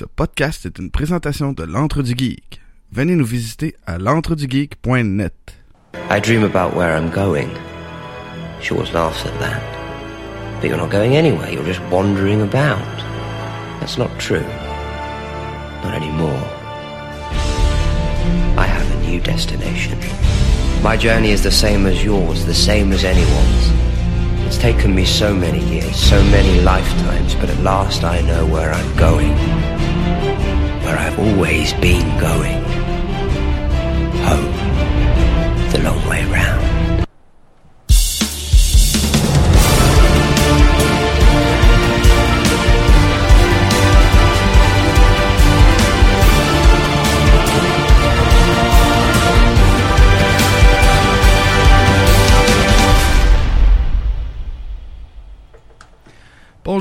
Ce podcast est une présentation de l'Entre du Geek. Venez nous visiter à l'entredugeek.net. I dream about where I'm going. She always laughs at that. But you're not going anywhere, you're just wandering about. That's not true. Not anymore. I have a new destination. My journey is the same as yours, the same as anyone's. It's taken me so many years, so many lifetimes, but at last I know where I'm going. Where I've always been going.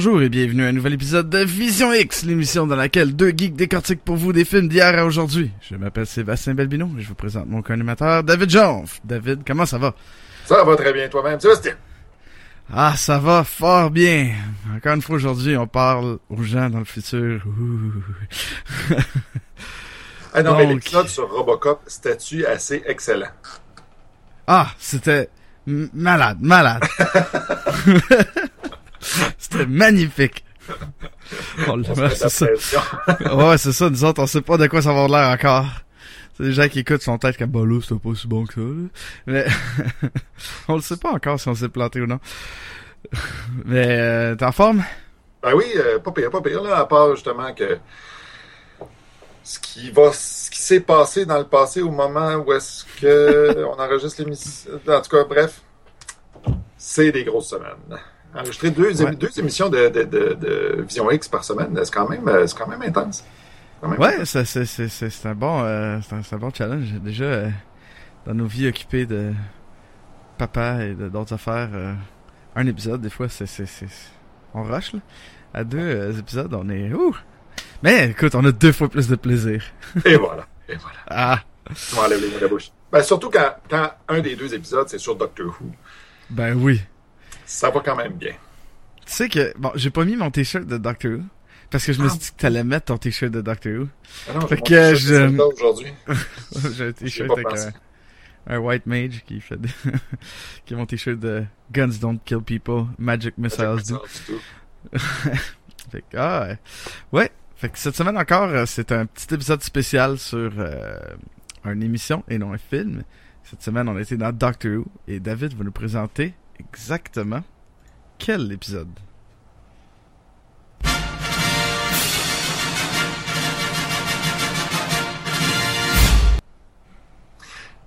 Bonjour et bienvenue à un nouvel épisode de Vision X, l'émission dans laquelle deux geeks décortiquent pour vous des films d'hier à aujourd'hui. Je m'appelle Sébastien Belbino et je vous présente mon co-animateur David Jonf. David, comment ça va? Ça va très bien toi-même, Sébastien? Ah, ça va fort bien. Encore une fois aujourd'hui, on parle aux gens dans le futur. Ah non, mais Donc- l'épisode sur Robocop, statut assez excellent? Ah, c'était malade, malade. c'était magnifique. Met c'est ça. Ouais, c'est ça, nous autres, on sait pas de quoi ça va avoir l'air encore. C'est des gens qui écoutent son tête comme bah là, c'était pas si bon que ça. là. Mais on le sait pas encore si on s'est planté ou non. Mais euh, t'es en forme? Ben oui, euh, pas pire, pas pire, là, à part justement que ce qui va, ce qui s'est passé dans le passé au moment où est-ce que on enregistre l'émission. En tout cas, bref, c'est des grosses semaines. Enregistrer deux, Ouais. deux émissions de, de, de, de Vision X par semaine, c'est quand même, euh, c'est quand même intense. Quand même Ouais, c'est c'est c'est c'est c'est un bon euh, c'est un, c'est un bon challenge. Déjà euh, dans nos vies occupées de papa et d'autres affaires, euh, un épisode des fois c'est c'est c'est on rush là. À deux épisodes, on est ouh. Mais écoute, on a deux fois plus de plaisir. Et voilà, et voilà. Ah, Tu m'enlèves les mots de la bouche. Ben, surtout quand, quand un des deux épisodes, c'est sur Doctor Who. ben oui. Ça va quand même bien. Tu sais que bon, j'ai pas mis mon t-shirt de Doctor Who parce que je me Ah. suis dit que t'allais mettre ton t-shirt de Doctor Who. Ah non, Fait mon que je- aujourd'hui. j'ai un t-shirt avec un, un white mage qui fait qui est mon t-shirt de Guns don't kill people, Magic missiles do. Fait que, ah, ouais. ouais. Fait que cette semaine encore, euh, c'est un petit épisode spécial sur euh, une émission et non un film. Cette semaine, on était dans Doctor Who et David va nous présenter exactement quel épisode?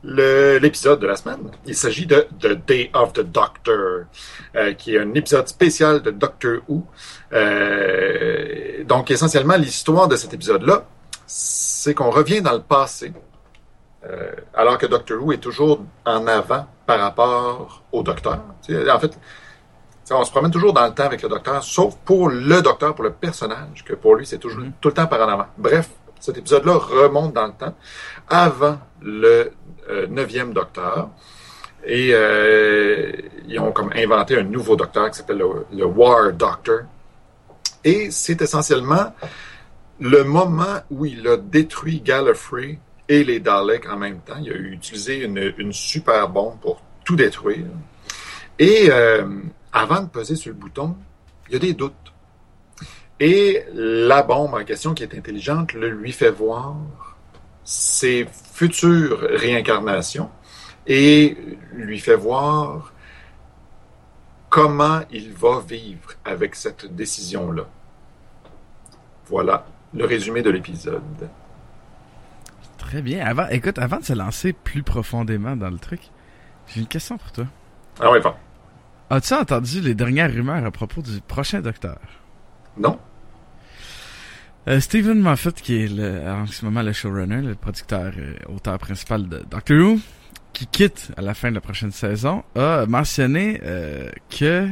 L'épisode de la semaine, il s'agit de The Day of the Doctor, euh, qui est un épisode spécial de Doctor Who. Euh, donc, essentiellement, l'histoire de cet épisode-là, c'est qu'on revient dans le passé, euh, alors que Doctor Who est toujours en avant par rapport au Docteur. Sais, en fait, on se promène toujours dans le temps avec le Docteur, sauf pour le Docteur, pour le personnage, que pour lui, c'est toujours Mhm. tout le temps par en avant. Bref, cet épisode-là remonte dans le temps, avant le euh, neuvième Docteur. Et euh, ils ont comme inventé un nouveau Docteur qui s'appelle le, le War Doctor. Et c'est essentiellement le moment où il a détruit Gallifrey et les Daleks en même temps. Il a utilisé une, super bombe pour tout détruire. Et euh, avant de peser sur le bouton, il y a des doutes. Et la bombe en question, qui est intelligente, le lui fait voir ses futures réincarnations et lui fait voir comment il va vivre avec cette décision-là. Voilà le résumé de l'épisode. Très bien. Avant, écoute, avant de se lancer plus profondément dans le truc, j'ai une question pour toi. Ah ouais, bon. As-tu entendu les dernières rumeurs à propos du prochain Docteur? Non? Euh, Stephen Moffat, qui est le, en ce moment le showrunner, le producteur et auteur principal de Doctor Who, qui quitte à la fin de la prochaine saison, a mentionné euh, que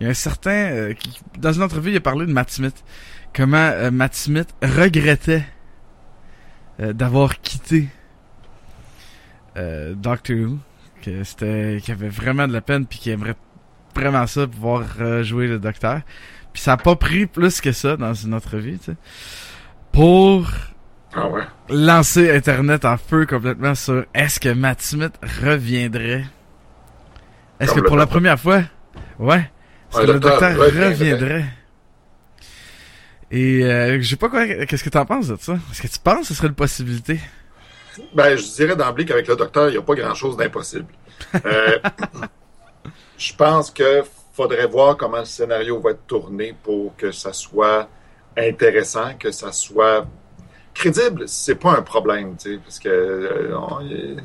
il y a un certain... euh, qui, dans une entrevue, il a parlé de Matt Smith. Comment euh, Matt Smith regrettait euh, d'avoir quitté euh, Doctor Who. Que c'était... qu'il avait vraiment de la peine puis qu'il aimerait vraiment ça, pouvoir jouer le Docteur. Puis ça a pas pris plus que ça dans une entrevue, tu sais. pour Ah ouais. lancer Internet en feu complètement sur est-ce que Matt Smith reviendrait? Est-ce que pour la première fois, ouais, est-ce Ouais, que le le docteur docteur reviendrait? Et euh, je sais pas quoi, qu'est-ce que t'en penses de ça? Est-ce que tu penses que ce serait une possibilité? Ben, je dirais d'emblée qu'avec le docteur, il n'y a pas grand-chose d'impossible. Euh, je pense que faudrait voir comment le scénario va être tourné pour que ça soit intéressant, que ça soit crédible. C'est pas un problème, tu sais, parce que euh, on- euh,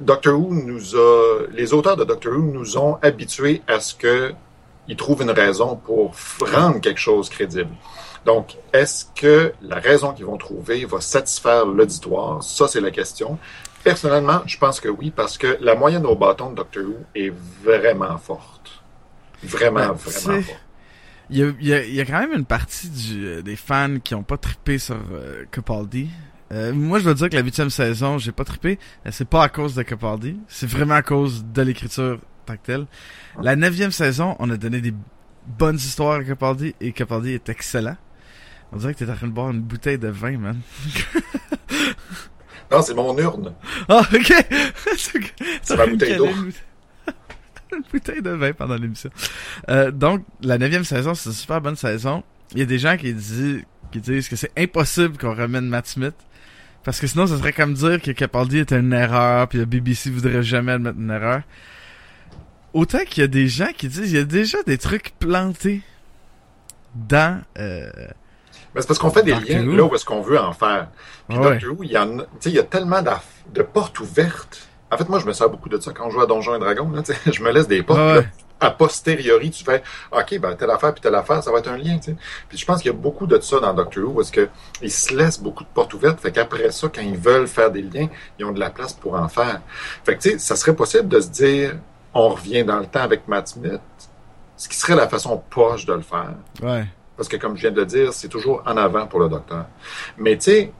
Doctor Who nous a, les auteurs de Doctor Who nous ont habitués à ce que ils trouvent une raison pour rendre quelque chose crédible. Donc, est-ce que la raison qu'ils vont trouver va satisfaire l'auditoire? Ça, c'est la question. Personnellement, je pense que oui, parce que la moyenne au bâton de Doctor Who est vraiment forte. Vraiment, Ben, vraiment forte. Il y a, il y a- il y a quand même une partie du, euh, des fans qui ont pas trippé sur euh, Capaldi. Euh, moi, je dois dire que la huitième saison, j'ai pas trippé. Euh, C'est pas à cause de Capaldi. C'est vraiment à cause de l'écriture tant que telle. La neuvième saison, on a donné des bonnes histoires à Capaldi et Capaldi est excellent. On dirait que t'es en train de boire une bouteille de vin, man. Non, c'est mon urne. Ah, ok! C'est ma bouteille d'eau. Une une bouteille de vin pendant l'émission. Euh, donc, la neuvième saison, c'est une super bonne saison. Il y a des gens qui disent, qui disent que c'est impossible qu'on ramène Matt Smith. Parce que sinon, ça serait comme dire que Capaldi était une erreur, puis la BBC voudrait jamais admettre une erreur. Autant qu'il y a des gens qui disent, il y a déjà des trucs plantés dans... Euh, Mais c'est parce qu'on fait des liens là où est-ce qu'on veut en faire. Puis Ouais. Doctor Who, il y en il y a tellement de portes ouvertes. En fait, moi, je me sers beaucoup de ça quand je joue à Donjons et Dragons. Là, je me laisse des portes. Ouais. là. a posteriori, tu fais OK, ben telle affaire puis telle affaire, ça va être un lien. Tu sais. Puis je pense qu'il y a beaucoup de ça dans Doctor Who parce que ils se laissent beaucoup de portes ouvertes. Fait qu'après ça, quand ils veulent faire des liens, ils ont de la place pour en faire. Fait que tu sais, ça serait possible de se dire on revient dans le temps avec Matt Smith, ce qui serait la façon poche de le faire. ouais. Parce que, comme je viens de le dire, c'est toujours en avant pour le docteur. Mais tu sais,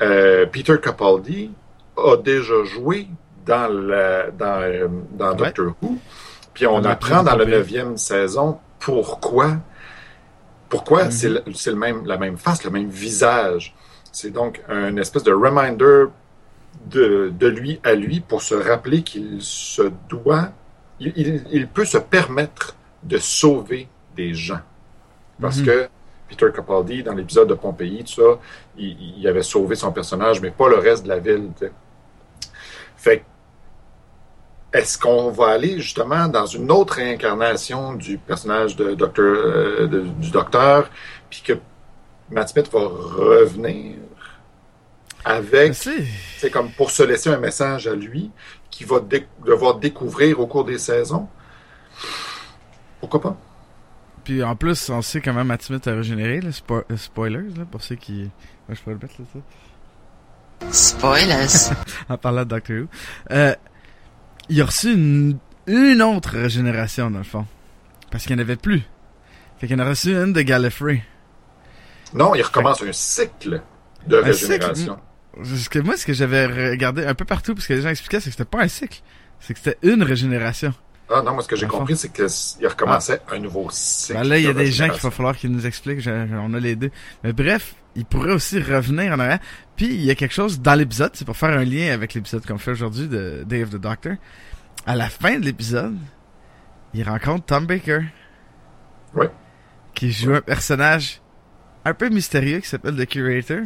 euh, Peter Capaldi a déjà joué dans, dans, euh, dans Ouais. Doctor Who. Puis on apprend dans la neuvième saison pourquoi. Pourquoi Mhm. c'est le, c'est le même, la même face, le même visage. C'est donc un espèce de reminder de, de lui à lui pour se rappeler qu'il se doit, il, il- il peut se permettre de sauver des gens. Parce Mhm. que Peter Capaldi, dans l'épisode de Pompéi, tout ça, il, il avait sauvé son personnage, mais pas le reste de la ville. Fait est-ce qu'on va aller justement dans une autre réincarnation du personnage de docteur, euh, de- du docteur, puis que Matt Smith va revenir avec c'est comme pour se laisser un message à lui qu'il va dé- devoir découvrir au cours des saisons. Pourquoi pas? Puis en plus, on sait comment Matt Smith a régénéré, là, spo- euh, spoilers, là, pour ceux qui... Ouais, je pourrais le mettre, là, ça. Spoilers. En parlant de Doctor Who. Euh, il a reçu une, une autre régénération, dans le fond. Parce qu'il n'y en avait plus. Fait qu'il en a reçu une de Gallifrey. Non, il recommence un cycle de Un cycle? Ce que moi, ce que j'avais regardé un peu partout, parce que les gens expliquaient, c'est que c'était pas un cycle. C'est que c'était une régénération. Ah non, moi ce que j'ai compris, c'est qu'il recommençait un nouveau cycle. Ben là, il y a de des gens qu'il va falloir qu'ils nous expliquent. On a les deux. Mais bref, il pourrait aussi revenir en arrière. Puis il y a quelque chose dans l'épisode, c'est pour faire un lien avec l'épisode qu'on fait aujourd'hui de Day of the Doctor. À la fin de l'épisode, il rencontre Tom Baker. Ouais. Qui joue un personnage un peu mystérieux qui s'appelle The Curator,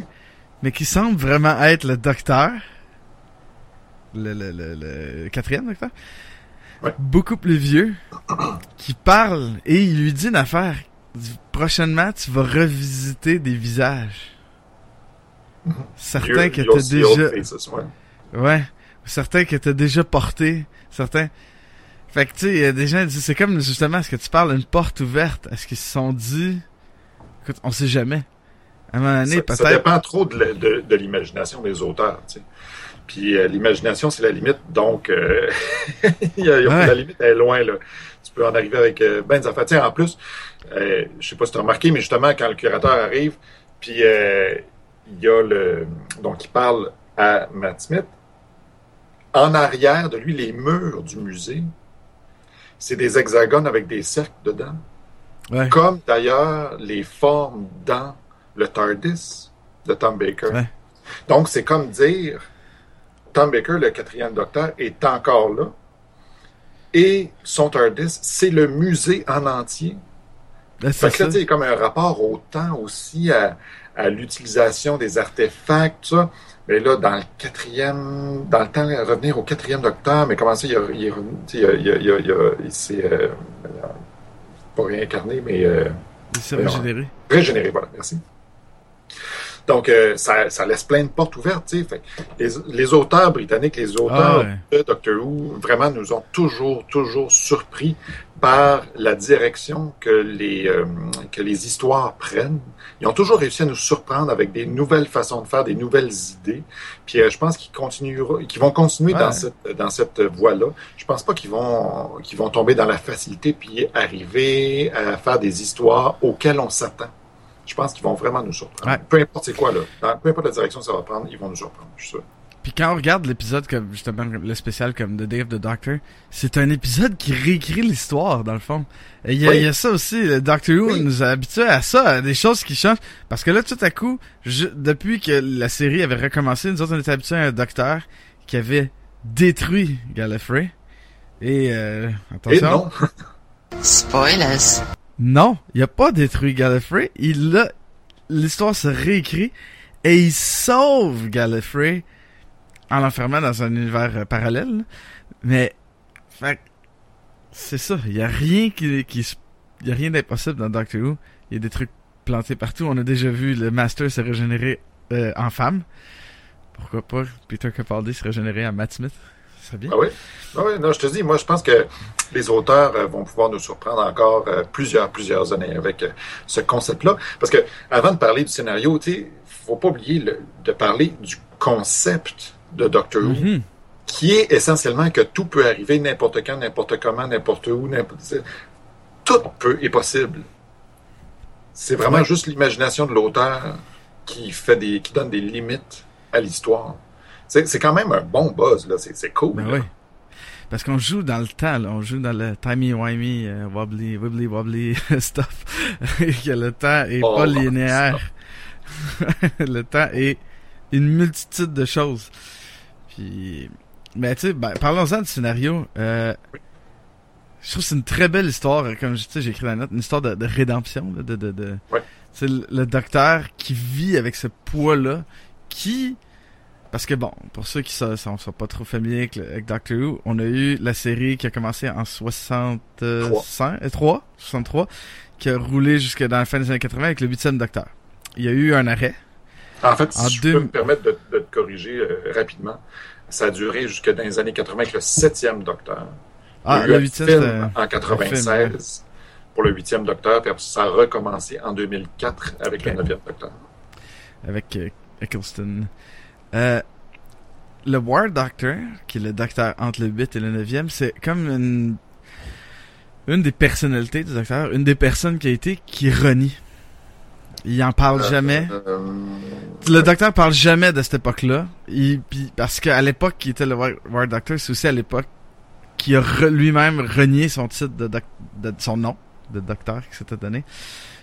mais qui semble vraiment être le docteur. Le, le, le, le quatrième docteur. Ouais. Beaucoup plus vieux. Qui parle et il lui dit une affaire. Prochainement, tu vas revisiter des visages. Certains que t'as déjà... faces, ouais. Ouais. Certains que t'as déjà porté. Certains. Fait que tu sais, il y a des gens qui disent, c'est comme justement, est-ce que tu parles d'une porte ouverte? Est-ce qu'ils se sont dit, écoute, on sait jamais. À un moment donné, Ça, dépend trop de, la- de- de l'imagination des auteurs. tu sais. Puis euh, l'imagination, c'est la limite. Donc, euh, il y a- il y a- Ouais. la limite est loin. Là. Tu peux en arriver avec euh, ben des affaires. Tiens, en plus, euh, je sais pas si tu as remarqué, mais justement, quand le curateur arrive, puis il y a le... Donc, il parle à Matt Smith. En arrière de lui, les murs du musée, c'est des hexagones avec des cercles dedans Ouais. comme d'ailleurs les formes dans le TARDIS de Tom Baker. Ouais. Donc, c'est comme dire, Tom Baker, le quatrième docteur, est encore là. Et son TARDIS, c'est le musée en entier. Ben, Fait c'est que là, ça. tu sais, il y a comme un rapport au temps aussi, à, à l'utilisation des artefacts, ça. Mais là, dans le quatrième, dans le temps, revenir au quatrième docteur, mais comment ça, il, a, a- a- s'est, euh, pas réincarné, mais euh, Il s'est Ouais. régénéré. régénéré, voilà, merci. Donc, euh, ça, ça laisse plein de portes ouvertes. Fait les, les auteurs britanniques, les auteurs Ah ouais. de Doctor Who, vraiment nous ont toujours, toujours surpris par la direction que les, euh, que les histoires prennent. Ils ont toujours réussi à nous surprendre avec des nouvelles façons de faire, des nouvelles idées. Puis euh, je pense qu'ils continueront, qu'ils vont continuer Ouais. dans cette dans cette voie-là. Je pense pas qu'ils vont qu'ils vont tomber dans la facilité puis arriver à faire des histoires auxquelles on s'attend. Je pense qu'ils vont vraiment nous surprendre. Ouais. Peu importe c'est quoi là, Dans- peu importe la direction que ça va prendre, ils vont nous surprendre. Je suis sûr. Puis quand on regarde l'épisode comme justement le spécial comme The Day of the Doctor, c'est un épisode qui réécrit l'histoire dans le fond. Et il y, a- Oui. il y a ça aussi, le Doctor Who Oui. nous a habitués à ça, à des choses qui changent. Parce que là, tout à coup, je- depuis que la série avait recommencé, nous autres on était habitués à un docteur qui avait détruit Gallifrey. Et euh, Et attention, non, Spoilers. Non, il a pas détruit Gallifrey. Il l'a, l'histoire se réécrit et il sauve Gallifrey en l'enfermant dans un univers euh, parallèle. Mais, fait, c'est ça. Il y a rien qui, qui, y a rien d'impossible dans Doctor Who. Il y a des trucs plantés partout. On a déjà vu le Master se régénérer euh, en femme. Pourquoi pas Peter Capaldi se régénérer en Matt Smith? Ah oui? Ah oui, non, je te dis, moi, je pense que les auteurs euh, vont pouvoir nous surprendre encore euh, plusieurs, plusieurs années avec euh, ce concept-là. Parce que, avant de parler du scénario, tu sais, faut pas oublier le- de parler du concept de Doctor Who, Mhm. qui est essentiellement que tout peut arriver n'importe quand, n'importe comment, n'importe où, n'importe... Tout peut est possible. C'est vraiment Ouais. juste l'imagination de l'auteur qui fait des, qui donne des limites à l'histoire. C'est c'est quand même un bon buzz, là. C'est c'est cool. Ben là. oui. Parce qu'on joue dans le temps, là. On joue dans le timey-wimey, euh, wobbly, wibbly wobbly stuff. Et que le temps est Oh, pas linéaire. le temps est une multitude de choses. Puis, mais tu sais, ben, parlons-en du scénario. Euh, je trouve que c'est une très belle histoire, comme je- tu sais, j'ai écrit dans la note, une histoire de, de rédemption, là, de, de, de, Ouais. le docteur qui vit avec ce poids-là, qui, parce que bon, pour ceux qui sont, sont, sont pas trop familiers avec, Doctor Who, on a eu la série qui a commencé en 65, euh, 3, 63, qui a roulé jusque dans la fin des années 80 avec le huitième docteur. Il y a eu un arrêt. En fait, si En je deux- peux me permettre de, de te corriger euh, rapidement, ça a duré jusque dans les années 80 avec le septième Docteur. Ah, le huitième, en 96 un film, pour le huitième Docteur, puis ça a recommencé en 2004 avec Ok. le neuvième Docteur. avec euh, Eccleston. Euh, le War Doctor, qui est le docteur entre le 8 et le 9e, c'est comme une, une des personnalités du docteur, une des personnes qui a été qui renie. Il en parle jamais. Euh, Le docteur parle jamais de cette époque-là. Parce qu'à l'époque qui était le War, War Doctor, c'est aussi à l'époque qui a re- lui-même renié son titre de, doc- de son nom de docteur qui s'était donné.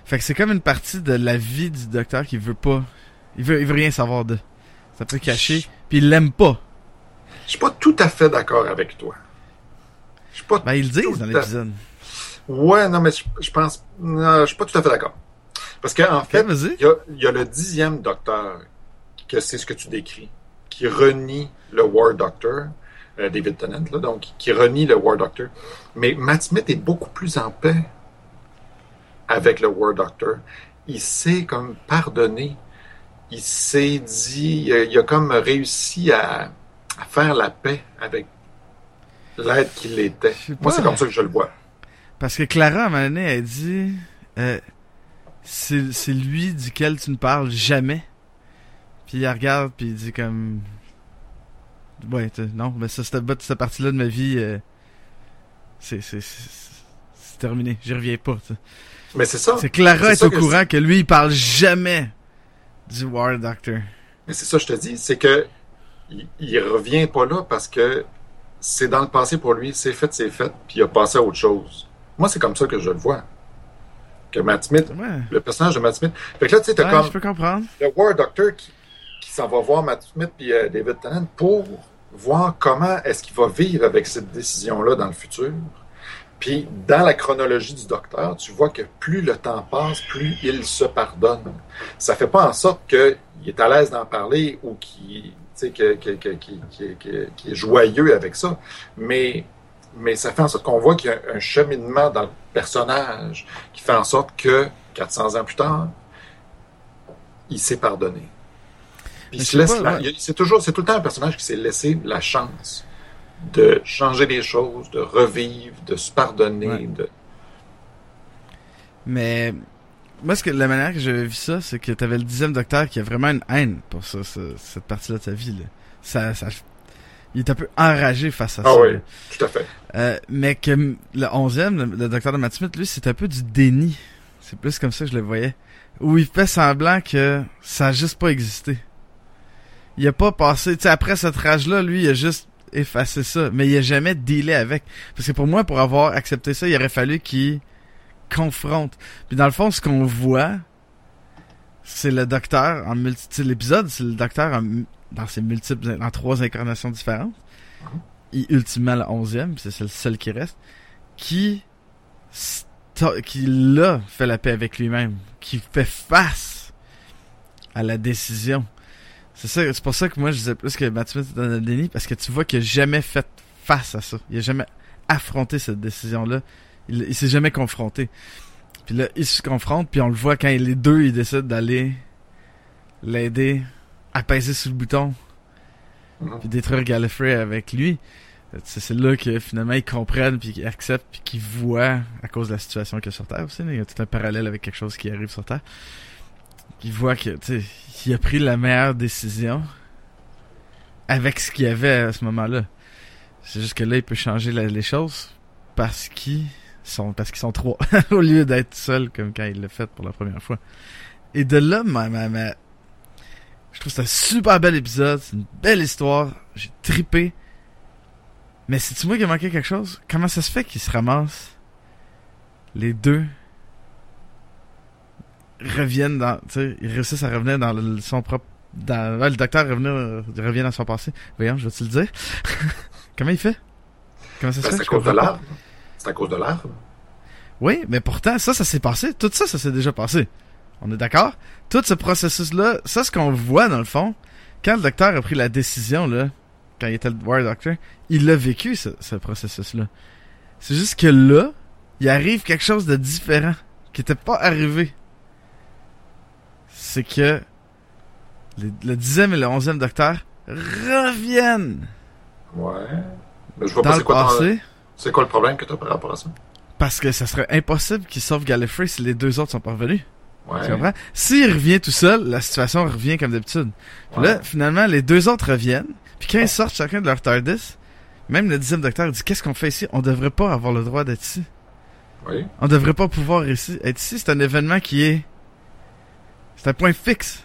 Fait que c'est comme une partie de la vie du docteur qui veut pas, il veut, il veut rien savoir de. Ça peut cacher. Puis il l'aime pas. Je suis pas tout à fait d'accord avec toi. Je suis pas. Ben ils le disent dans à- l'épisode. Ouais, non, mais je, je pense. Non, je suis pas tout à fait d'accord. Parce qu'en fait, vas-y. il y a, il y a le dixième Docteur, que c'est ce que tu décris, qui renie le War Doctor, euh, David Tennant, là, donc, qui renie le War Doctor. Mais Matt Smith est beaucoup plus en paix avec le War Doctor. Il sait comme pardonner. Il s'est dit, il a, il a comme réussi à, à faire la paix avec l'être qu'il était. Moi, c'est comme ça que je le vois. Parce que Clara, à un moment donné, elle dit, euh, c'est, c'est lui duquel tu ne parles jamais. Puis il regarde, puis il dit comme, ouais, non, mais ça, cette, cette partie-là de ma vie, euh, c'est, c'est, c'est, c'est terminé. J'y reviens pas. Mais c'est ça. C'est Clara est au courant que lui, il parle jamais du War Doctor. Mais c'est ça, je te dis, c'est que il, il revient pas là parce que c'est dans le passé pour lui, c'est fait, c'est fait, puis il a passé à autre chose. Moi, c'est comme ça que je le vois. que Matt Smith, Ouais. le personnage de Matt Smith. Fait que là, tu sais, t'as Ouais, comme je peux comprendre. le War Doctor qui, qui s'en va voir Matt Smith puis euh, David Tennant pour voir comment est-ce qu'il va vivre avec cette décision-là dans le futur. Puis, dans la chronologie du docteur, tu vois que plus le temps passe, plus il se pardonne. Ça fait pas en sorte qu'il est à l'aise d'en parler ou qu'il qu'il- qu'il- qu'il est joyeux avec ça. Mais, mais ça fait en sorte qu'on voit qu'il y a un cheminement dans le personnage qui fait en sorte que, 400 ans plus tard, il s'est pardonné. Puis il se laisse pas, la- ouais. il- c'est toujours, c'est tout le temps un personnage qui s'est laissé la chance de changer les choses, de revivre, de se pardonner, Ouais. de, Mais moi, ce que la manière que j'avais vu ça, c'est que t'avais le dixième docteur qui a vraiment une haine pour ça, ce- cette partie-là de sa vie. Là. Ça, ça, il est un peu enragé face à Ah ça. oui. là. tout à fait. Euh, mais que le onzième, le, le docteur de Matt Smith, lui, c'est un peu du déni. C'est plus comme ça que je le voyais. Où il fait semblant que ça a juste pas existé. Il a pas passé, tu sais, après cette rage-là, lui, il a juste effacé ça. Mais il a jamais dealé avec. Parce que pour moi, pour avoir accepté ça, il aurait fallu qu'il confronte. Puis dans le fond, ce qu'on voit, c'est le docteur en multi, l'épisode, c'est le docteur dans ses multiples, dans trois incarnations différentes. Et ultimement le onzième, c'est le seul qui reste, qui, qui là fait la paix avec lui-même, qui fait face à la décision. C'est ça, c'est pour ça que moi je disais plus que Matt Smith est dans le déni, parce que tu vois qu'il a jamais fait face à ça. Il a jamais affronté cette décision-là. Il, il s'est jamais confronté. Puis là, il se confronte, puis on le voit quand les deux, ils décident d'aller l'aider à peser sur le bouton, Mhm. puis détruire Gallifrey avec lui. C'est là que finalement ils comprennent, puis qu'ils acceptent, puis qu'ils voient, à cause de la situation qu'il y a sur Terre aussi, il y a tout un parallèle avec quelque chose qui arrive sur Terre. Qu'ils voient que, tu il a pris la meilleure décision avec ce qu'il y avait à ce moment-là. C'est juste que là, il peut changer la- les choses parce qu'ils sont, parce qu'ils sont trois, au lieu d'être seuls comme quand il l'a fait pour la première fois. Et de là, ma, ma, ma- je trouve c'est un super bel épisode, c'est une belle histoire, j'ai tripé. Mais c'est-tu moi qui a manqué quelque chose? Comment ça se fait qu'ils se ramassent les deux reviennent dans, tu sais, ils réussissent à revenir dans le- son propre, dans, ouais, le docteur revenir, revient dans son passé. Voyons, je vais-tu le dire? Comment il fait? Comment ça se Ben, fait? c'est à cause de l'arbre. C'est à cause de l'arbre. Oui, mais pourtant, ça, ça s'est passé. Tout ça, ça s'est déjà passé. On est d'accord? Tout ce processus-là, ça, ce qu'on voit, dans le fond, quand le docteur a pris la décision, là, quand il était le War Doctor, il a vécu, ce, ce processus-là. C'est juste que là, il arrive quelque chose de différent, qui était pas arrivé. C'est que les- le dixième et le onzième docteur reviennent Ouais. Mais je vois dans pas c'est quoi, passé. c'est quoi le problème que tu as par rapport à ça? Parce que ça serait impossible qu'il sauve Gallifrey si les deux autres sont pas revenus. Ouais. Tu comprends? S'il revient tout seul, la situation revient comme d'habitude. Puis Ouais. là, finalement, les deux autres reviennent. Puis quand ils sortent chacun de leur TARDIS, même le dixième docteur dit Qu'est-ce qu'on fait ici? On devrait pas avoir le droit d'être ici. Oui. On devrait pas pouvoir ici, être ici. C'est un événement qui est. C'est un point fixe.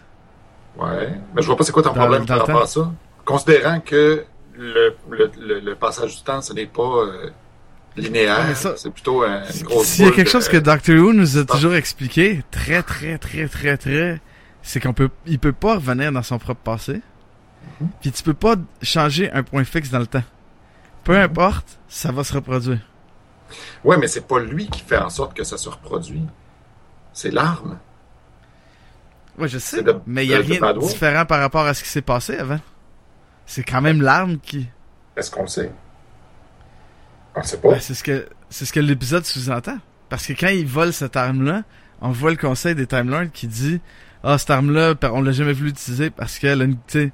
Ouais. Mais je vois pas c'est quoi ton Dans- problème dans par rapport à ça. Considérant que le, le, le, le passage du temps, ce n'est pas euh, linéaire. Ouais, c'est plutôt un- grosse S'il y a quelque de- chose que Doctor Who nous a Ah. toujours expliqué, très, très, très, très, très, c'est qu'on peut, il peut pas revenir dans son propre passé. Mhm. Puis tu peux pas changer un point fixe dans le temps. Peu Mhm. importe, ça va se reproduire. Ouais, mais c'est pas lui qui fait en sorte que ça se reproduit. C'est l'arme. Ouais, je sais. De- mais il y a rien de différent par rapport à ce qui s'est passé avant. C'est quand même l'arme qui. Est-ce qu'on le sait? On le sait pas. Ben, c'est ce que c'est ce que l'épisode sous-entend. Parce que quand il vole cette arme-là, on voit le conseil des Time Lords qui dit Ah, cette arme-là, on l'a jamais voulu utiliser parce qu'elle a une, elle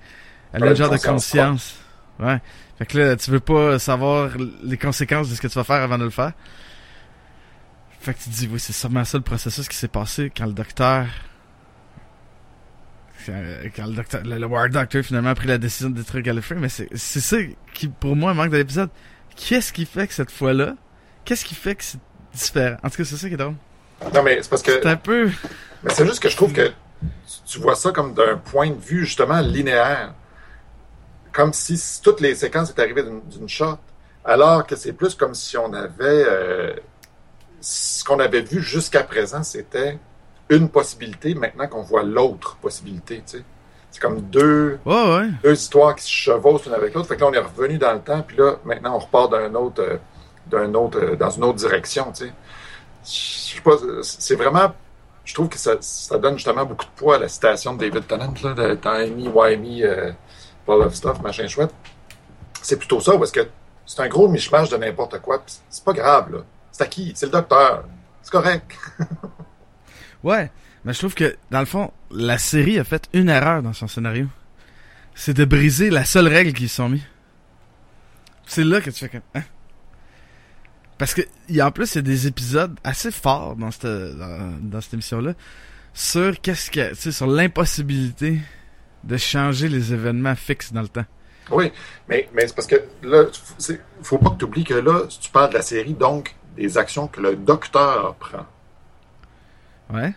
a un une genre de conscience. Ouais. Fait que là, tu veux pas savoir les conséquences de ce que tu vas faire avant de le faire. Fait que tu te dis, oui, c'est sûrement ça le processus qui s'est passé quand le docteur. Quand, quand le docteur, le, le War Doctor finalement a pris la décision de détruire Gallifrey, mais c'est ça qui, pour moi, manque de l'épisode. Qu'est-ce qui fait que cette fois-là, qu'est-ce qui fait que c'est différent? En tout cas, c'est ça qui est drôle. Non, mais c'est parce que. C'est un peu. Mais c'est juste que je trouve que tu- vois ça comme d'un point de vue justement linéaire. Comme si toutes les séquences étaient arrivées d'une d'une shot. Alors que c'est plus comme si on avait euh, ce qu'on avait vu jusqu'à présent, c'était une possibilité, maintenant qu'on voit l'autre possibilité, tu sais. C'est comme deux, Ouais, ouais. deux histoires qui se chevauchent l'une avec l'autre. Fait que là, on est revenu dans le temps, puis là, maintenant, on repart d'un autre, euh, d'un autre, euh, dans une autre direction, tu sais. Je sais pas, c'est vraiment, je trouve que ça, ça donne justement beaucoup de poids à la citation de David Tennant, là, de Timey, Wimey, euh, Full of Stuff, machin chouette. C'est plutôt ça, parce que c'est un gros mishmash de n'importe quoi, c'est pas grave, là. C'est à qui? C'est le docteur. C'est correct. Ouais. Mais je trouve que, dans le fond, la série a fait une erreur dans son scénario. C'est de briser la seule règle qu'ils se sont mis. C'est là que tu fais comme, hein? Parce que, y a, en plus, il y a des épisodes assez forts dans cette, émission-là sur qu'est-ce que, tu sur l'impossibilité de changer les événements fixes dans le temps. Oui, mais, mais c'est parce que là, faut pas que tu oublies que là, tu parles de la série, donc des actions que le docteur prend. Ouais.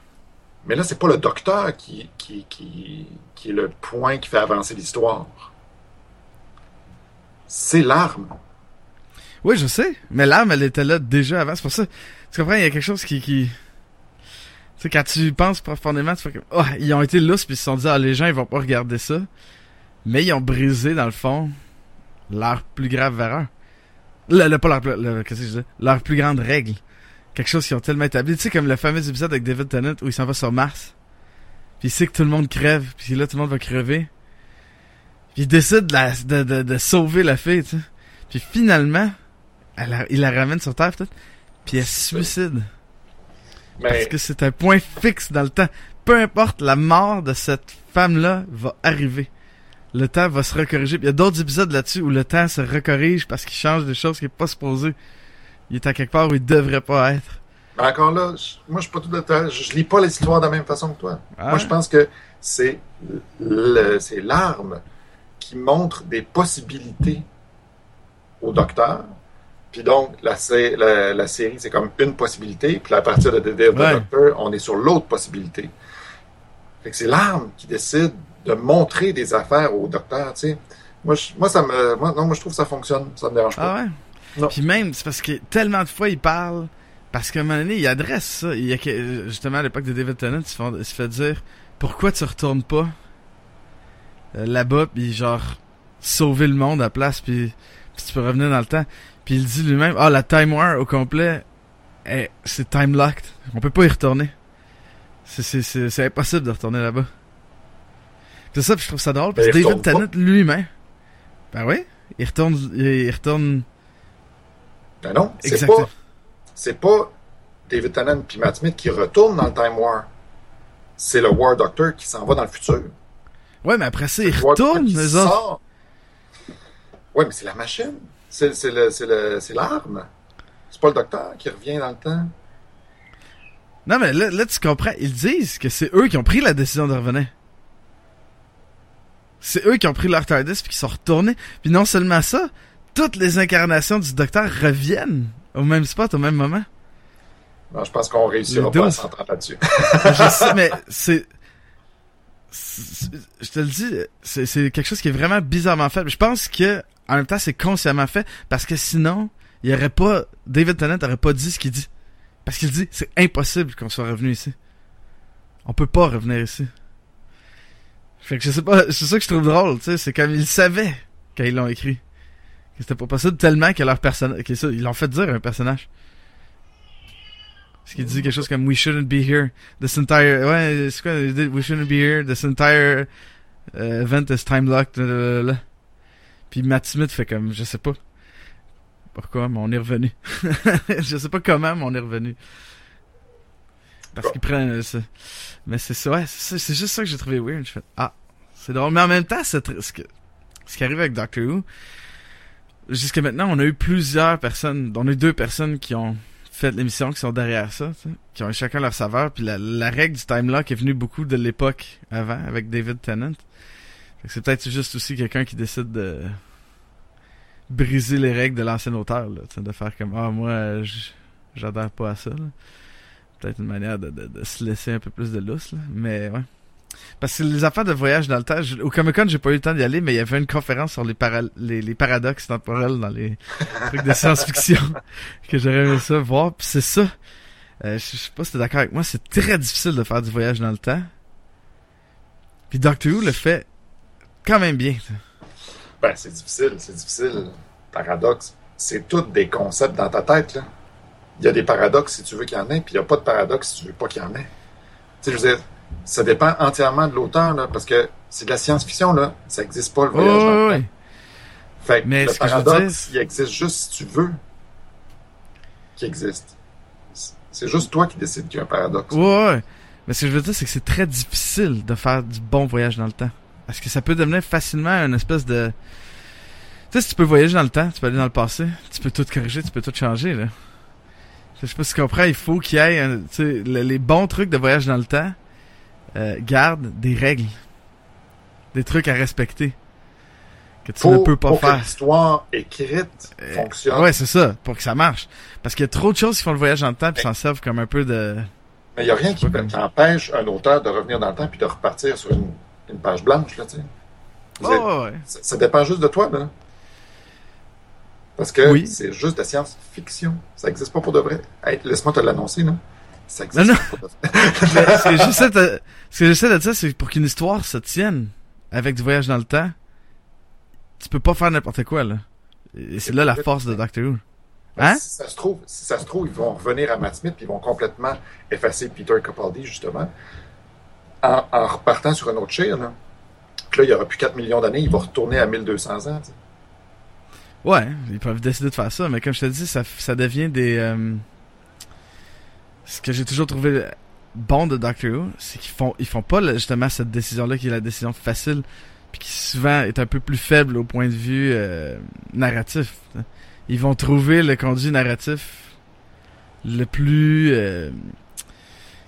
Mais là, c'est pas le docteur qui, qui, qui, qui est le point qui fait avancer l'histoire. C'est l'arme. Oui, je sais. Mais l'arme, elle était là déjà avant. C'est pour ça. Tu comprends? Il y a quelque chose qui, qui... Tu sais, quand tu penses profondément, tu fais comme, oh, ils ont été lousses puis ils se sont dit, ah, les gens, ils vont pas regarder ça. Mais ils ont brisé, dans le fond, leur plus grave erreur. Le, le- pas leur, plus- le- qu'est-ce que je dis? Leur plus grande règle. Quelque chose qu'ils ont tellement établi. Tu sais, comme le fameux épisode avec David Tennant où il s'en va sur Mars. Puis il sait que tout le monde crève. Puis là, tout le monde va crever. Puis il décide de, la- de, de, de sauver la fille, tu sais. Puis finalement, elle la- il la ramène sur Terre, peut-être. Puis elle se suicide. Parce que c'est un point fixe dans le temps. Peu importe, la mort de cette femme-là va arriver. Le temps va se recorriger. Puis Il y a d'autres épisodes là-dessus où le temps se recorrige parce qu'il change des choses qui n'est pas supposé. Il est à quelque part où il devrait pas être. mais encore là, moi, je suis pas tout de. Je, je lis pas l'histoire de la même façon que toi. Ah Moi, je pense que c'est l'arme qui montre des possibilités au docteur. Puis donc, la, sé- la, la série, c'est comme une possibilité. Puis à partir de The Day of the Ouais. Doctor, on est sur l'autre possibilité. Fait que c'est l'arme qui décide de montrer des affaires au docteur, tu sais. Moi, je, moi, ça me, moi, non, moi, je trouve que ça fonctionne. Ça me dérange pas. Ah ouais? Non. Puis même, c'est parce que tellement de fois il parle, parce qu'à un moment donné, il adresse ça. Il y a que- justement à l'époque de David Tennant, il se fait, il se fait dire pourquoi tu retournes pas euh, là-bas, puis genre sauver le monde à la place, puis, puis tu peux revenir dans le temps. Puis il dit lui-même, ah la Time War au complet, eh, c'est time locked, on peut pas y retourner. C'est impossible de retourner là-bas. C'est ça, puis je trouve ça drôle parce que David Tennant lui-même, ben oui, il retourne, il, il retourne Ben non, c'est pas, c'est pas David Tennant puis Matt Smith qui retournent dans le Time War. C'est le War Doctor qui s'en va dans le futur. Ouais, mais après ça, ils retournent, les autres. Ouais, mais c'est la machine. C'est l'arme. C'est pas le docteur qui revient dans le temps. Non, mais là, là, tu comprends. Ils disent que c'est eux qui ont pris la décision de revenir. C'est eux qui ont pris leur TARDIS puis qui sont retournés. Puis non seulement ça, toutes les incarnations du docteur reviennent au même spot, au même moment? Non, je pense qu'on réussira pas à s'entendre là-dessus. Je sais, mais c'est... Je te le dis, c'est quelque chose qui est vraiment bizarrement fait. Je pense que, en même temps, c'est consciemment fait parce que sinon, il y aurait pas... David Tennant aurait pas dit ce qu'il dit. Parce qu'il dit, c'est impossible qu'on soit revenu ici. On peut pas revenir ici. Fait que je sais pas, c'est ça que je trouve drôle, tu sais, c'est comme ils savaient quand ils l'ont écrit. Que c'était pas possible tellement que leur personnage, ils l'ont fait dire un personnage. Parce qu'il dit quelque chose comme We shouldn't be here. This entire, ouais, c'est quoi, We shouldn't be here. This entire uh, event is time locked. blablabla. Puis Matt Smith fait comme, je sais pas. Pourquoi, mais on est revenu. je sais pas comment, mais on est revenu. Parce qu'il prend, euh, mais c'est ça, ouais, c'est juste ça que j'ai trouvé weird. Je fais, ah, c'est drôle. Mais en même temps, c'est ce, ce qui arrive avec Doctor Who, jusqu'à maintenant, on a eu plusieurs personnes, on a eu deux personnes qui ont fait l'émission, qui sont derrière ça, qui ont chacun leur saveur. Puis la, règle du time lock est venue beaucoup de l'époque avant, avec David Tennant. C'est peut-être juste aussi quelqu'un qui décide de briser les règles de l'ancien auteur, là, de faire comme ah moi euh, j- j'adhère pas à ça. Peut-être une manière de, de, de se laisser un peu plus de lousse, là. mais ouais. Parce que les affaires de voyage dans le temps, je- au Comic Con, j'ai pas eu le temps d'y aller, mais il y avait une conférence sur les, para- les, les paradoxes temporels dans les trucs de science-fiction que j'aurais aimé ça voir. Puis c'est ça. Euh, je je sais pas si t'es d'accord avec moi, c'est très difficile de faire du voyage dans le temps. Puis Doctor Who le fait quand même bien. Ben, c'est difficile, c'est difficile. Paradoxe, c'est tous des concepts dans ta tête, là. Il y a des paradoxes si tu veux qu'il y en ait, puis il n'y a pas de paradoxe si tu veux pas qu'il y en ait. Tu sais, je veux dire, ça dépend entièrement de l'auteur, là, parce que c'est de la science-fiction, là. Ça n'existe pas, le voyage Oh, dans le temps. ouais. Fait que Mais le paradoxe, dire- il existe juste si tu veux qu'il existe. C'est juste toi qui décides qu'il y a un paradoxe. Ouais, ouais. Mais ce que je veux dire, c'est que c'est très difficile de faire du bon voyage dans le temps. Parce que ça peut devenir facilement une espèce de... Tu sais, si tu peux voyager dans le temps, tu peux aller dans le passé, tu peux tout corriger, tu peux tout changer, là. Je sais pas si tu comprends, il faut qu'il y ait, un- les bons trucs de voyage dans le temps euh, gardent des règles. Des trucs à respecter. Que tu ne peux pas faut que faire. l'histoire écrite Euh, fonctionne. Ouais, c'est ça, pour que ça marche. Parce qu'il y a trop de choses qui font le voyage dans le temps puis s'en servent comme un peu de... Mais il n'y a rien qui, empêche un auteur de revenir dans le temps puis de repartir sur une, une page blanche, là, tu sais. Oh, ouais. ça, ça dépend juste de toi, là. Parce que Oui. c'est juste de la science-fiction. Ça n'existe pas pour de vrai. Hey, Laisse-moi te l'annoncer, là. Ça existe Non, non. pas pour de vrai. Mais ce que j'essaie de, ce que j'essaie de dire, c'est que pour qu'une histoire se tienne avec du voyage dans le temps, tu peux pas faire n'importe quoi, là. Et c'est là la force de Doctor Who. Hein? Si ça se trouve, si ça se trouve, ils vont revenir à Matt Smith puis ils vont complètement effacer Peter Capaldi, justement, en, en repartant sur un autre chair, là. Puis là, il y aura plus 4 millions d'années, il va retourner à 1200 ans. Ouais, ils peuvent décider de faire ça, mais comme je te dis, ça, ça devient des... euh, Ce que j'ai toujours trouvé bon de Doctor Who, c'est qu'ils font, ils font pas justement cette décision-là qui est la décision facile, puis qui souvent est un peu plus faible au point de vue euh, narratif. Ils vont trouver le conduit narratif le plus... euh,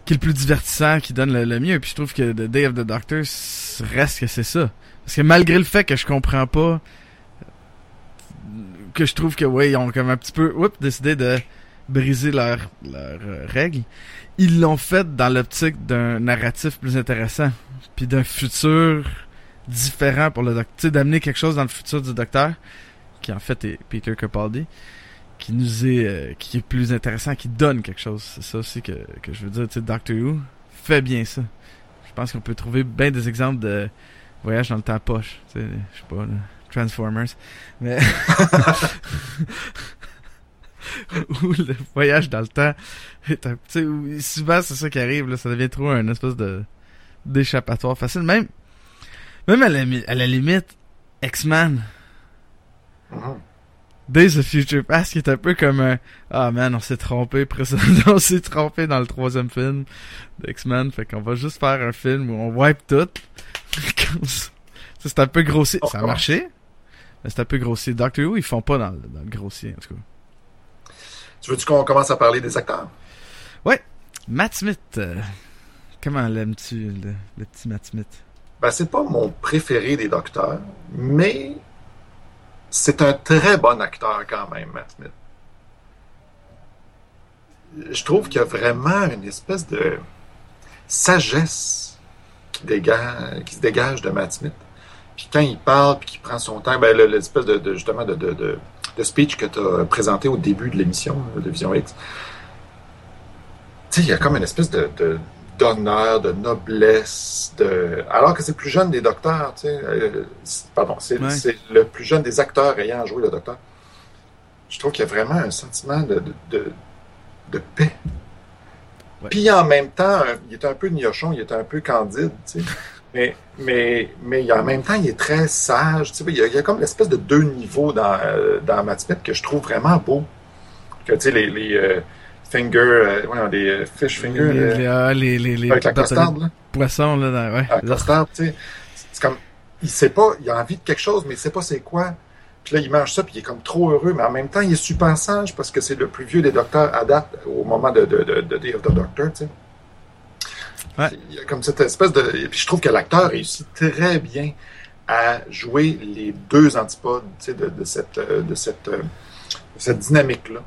qui est le plus divertissant, qui donne le, mieux. Puis je trouve que The Day of the Doctor reste que c'est ça. Parce que malgré le fait que je comprends pas que je trouve que ouais ils ont comme un petit peu oups, décidé de briser leurs leurs euh, règles. Ils l'ont fait dans l'optique d'un narratif plus intéressant puis d'un futur différent pour le docteur d'amener quelque chose dans le futur du docteur qui en fait est Peter Capaldi qui nous est euh, qui est plus intéressant qui donne quelque chose. C'est ça aussi que, que je veux dire tu sais Doctor Who fait bien ça. Je pense qu'on peut trouver bien des exemples de voyage dans le temps poche tu sais je sais pas là, Transformers. Mais où le voyage dans le temps. Est un, tu sais, où- souvent c'est ça qui arrive là, ça devient trop un espèce de d'échappatoire facile. Même même à la, mi- à la limite X-Men. Mhm. Days of Future Past qui est un peu comme un ah man on s'est trompé. Précédemment on s'est trompé dans le troisième film d'X-Men fait qu'on va juste faire un film où on wipe tout. C'est un peu grossier. Ça a marché mais c'est un peu grossier. Doctor Who ils font pas dans, le- dans le grossier en tout cas Tu veux-tu qu'on commence à parler des acteurs? Matt Smith, euh, comment l'aimes-tu, le, le petit Matt Smith? Ben, c'est pas mon préféré des docteurs, mais c'est un très bon acteur quand même, Matt Smith. Je trouve qu'il y a vraiment une espèce de sagesse qui, dégage, qui se dégage de Matt Smith. Puis quand il parle, puis qu'il prend son temps, ben, le- l'espèce de, de- justement de, de, de, de speech que tu as présenté au début de l'émission là, de Vision X, tu sais, il y a comme une espèce de, de- d'honneur, de noblesse, de alors que c'est le plus jeune des docteurs, tu sais, euh, pardon, c'est, Ouais. le plus jeune des acteurs ayant joué le docteur. Je trouve qu'il y a vraiment un sentiment de, de, de, de paix. Ouais. Puis en même temps, il est un peu niochon, il est un peu candide, tu sais. Mais, mais, mais en même temps, il est très sage. Tu sais, il, y a, il y a comme l'espèce de deux niveaux dans, euh, dans que je trouve vraiment beau. Que, tu sais, les, les euh, finger, euh, ouais, les euh, fish finger, les, euh, les, ah, les, les, les avec la là. poisson, là, dans, ouais. La costard, tu sais. C'est comme, il sait pas, il a envie de quelque chose, mais il sait pas c'est quoi. Puis là, il mange ça, puis il est comme trop heureux, mais en même temps, il est super sage parce que c'est le plus vieux des docteurs à date au moment de, de, de, de Day of the Doctor, tu sais. Ouais. Il y a comme cette espèce de. Et puis je trouve que l'acteur réussit très bien à jouer les deux antipodes, de, de cette, euh, de cette, euh, de cette dynamique-là.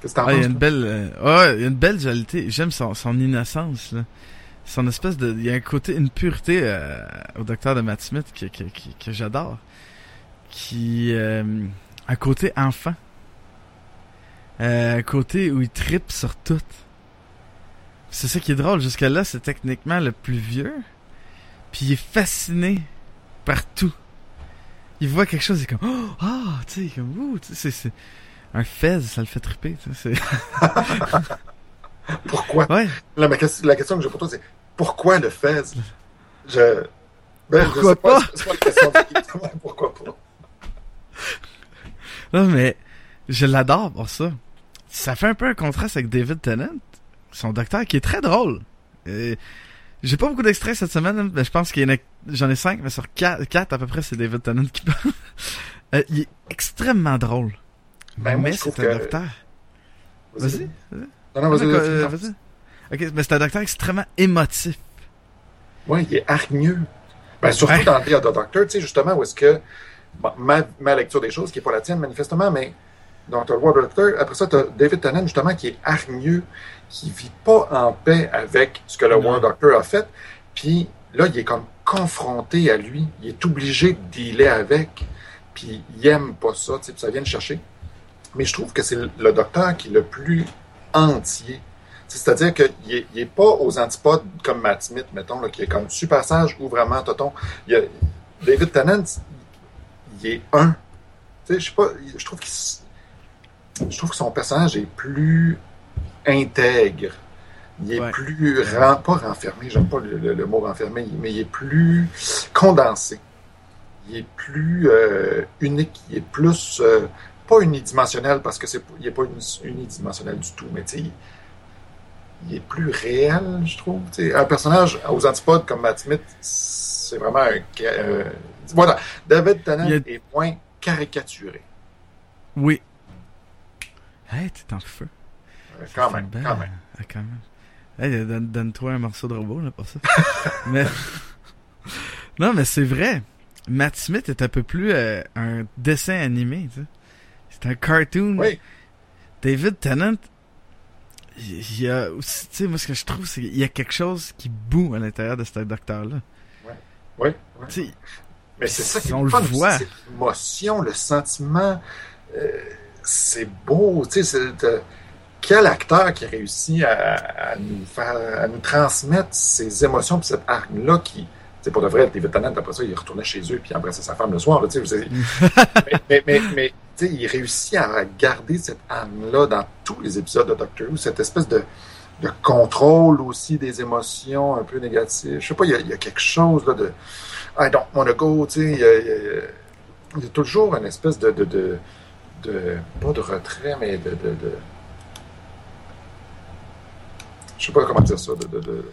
Qu'est-ce que t'en Ah, il y a penses? une toi? belle, euh, ouais, il y a une belle dualité. J'aime son, son innocence, là. son espèce de, il y a un côté, une pureté euh, au docteur de Matt Smith que, que, que, que j'adore, qui, euh, un côté enfant, euh, un côté où il tripe sur tout. C'est ça qui est drôle. Jusqu'à là, c'est techniquement le plus vieux, puis il est fasciné par tout. Il voit quelque chose, il est comme, oh, ah, tu sais, comme, ouh, c'est, un fez, ça le fait triper, Pourquoi? ouais. Là, ma question- la question que j'ai pour toi, c'est pourquoi le Fez? Je. Ben, je Pourquoi sais pas, pas? pas la question. pourquoi pas? Non, mais je l'adore pour ça. Ça fait un peu un contraste avec David Tennant, son docteur, qui est très drôle. Euh, J'ai pas beaucoup d'extraits cette semaine, mais je pense qu'il y en a... J'en ai cinq, mais sur quatre, quatre à peu près, c'est David Tennant qui parle. Euh, il est extrêmement drôle. Ben, mais c'est un que- docteur. Vas-y. vas-y. Non, non, vas-y, vas-y, euh. Ok, mais c'est un docteur extrêmement émotif. Ouais, il est hargneux. Ben, surtout Ouais. dans the Doctor, tu sais, justement, où est-ce que. bon, ma, ma lecture des choses, qui n'est pas la tienne, manifestement, mais dans The War Doctor, après ça, tu as David Tennant, justement, qui est hargneux, qui vit pas en paix avec ce que le. War Doctor a fait. Puis là, il est comme confronté à lui. Il est obligé de dealer avec. Puis il aime pas ça, tu sais, ça vient le chercher. Mais je trouve que c'est le docteur qui est le plus entier. C'est-à-dire qu'il n'est il est pas aux antipodes comme Matt Smith, mettons, là, qui est comme super sage ou vraiment toton. Il y a, David Tennant, il est un. Tu sais, je sais pas, je trouve qu'il je trouve que son personnage est plus intègre. Il est Ouais. plus ren- pas renfermé, j'aime pas le, le- le mot renfermé, mais il est plus condensé. Il est plus euh, unique, il est plus euh, pas unidimensionnel parce que c'est il est pas uni- unidimensionnel du tout, mais tu sais, il, il est plus réel, je trouve. Un personnage aux antipodes comme Matt Smith, c'est vraiment un euh, voilà. David Tennant a- est moins caricaturé. Oui. Hey, t'es en feu. Euh, Quand même, quand même. Ah, quand même. Hey, donne- donne-toi un morceau de robot, là, pour ça. mais... non, mais c'est vrai. Matt Smith est un peu plus euh, un dessin animé, tu sais. C'est un cartoon. Oui. David Tennant, il y a aussi, tu sais, moi, ce que je trouve, c'est qu'il y a quelque chose qui boue à l'intérieur de ce docteur-là. Oui, oui. Tu sais, Mais c'est ça qui On est le fun, voit. l'émotion, le sentiment. euh, c'est beau, tu sais. c'est, euh, Quel acteur qui réussit à, à nous faire, à nous transmettre ces émotions puis cette arme-là qui, c'est pour de vrai, David Tennant, après ça, il retournait chez eux puis il embrassait sa femme le soir, là, mais, mais, mais, mais, il réussit à garder cette âme-là dans tous les épisodes de Doctor Who, cette espèce de, de contrôle aussi des émotions un peu négatives. Je sais pas, il y a, il y a quelque chose là de I don't want to go, tu sais, il y a, il y a- il y a toujours une espèce de, de, de, de- pas de retrait, mais de, de, de je sais pas comment dire ça, de, de, de-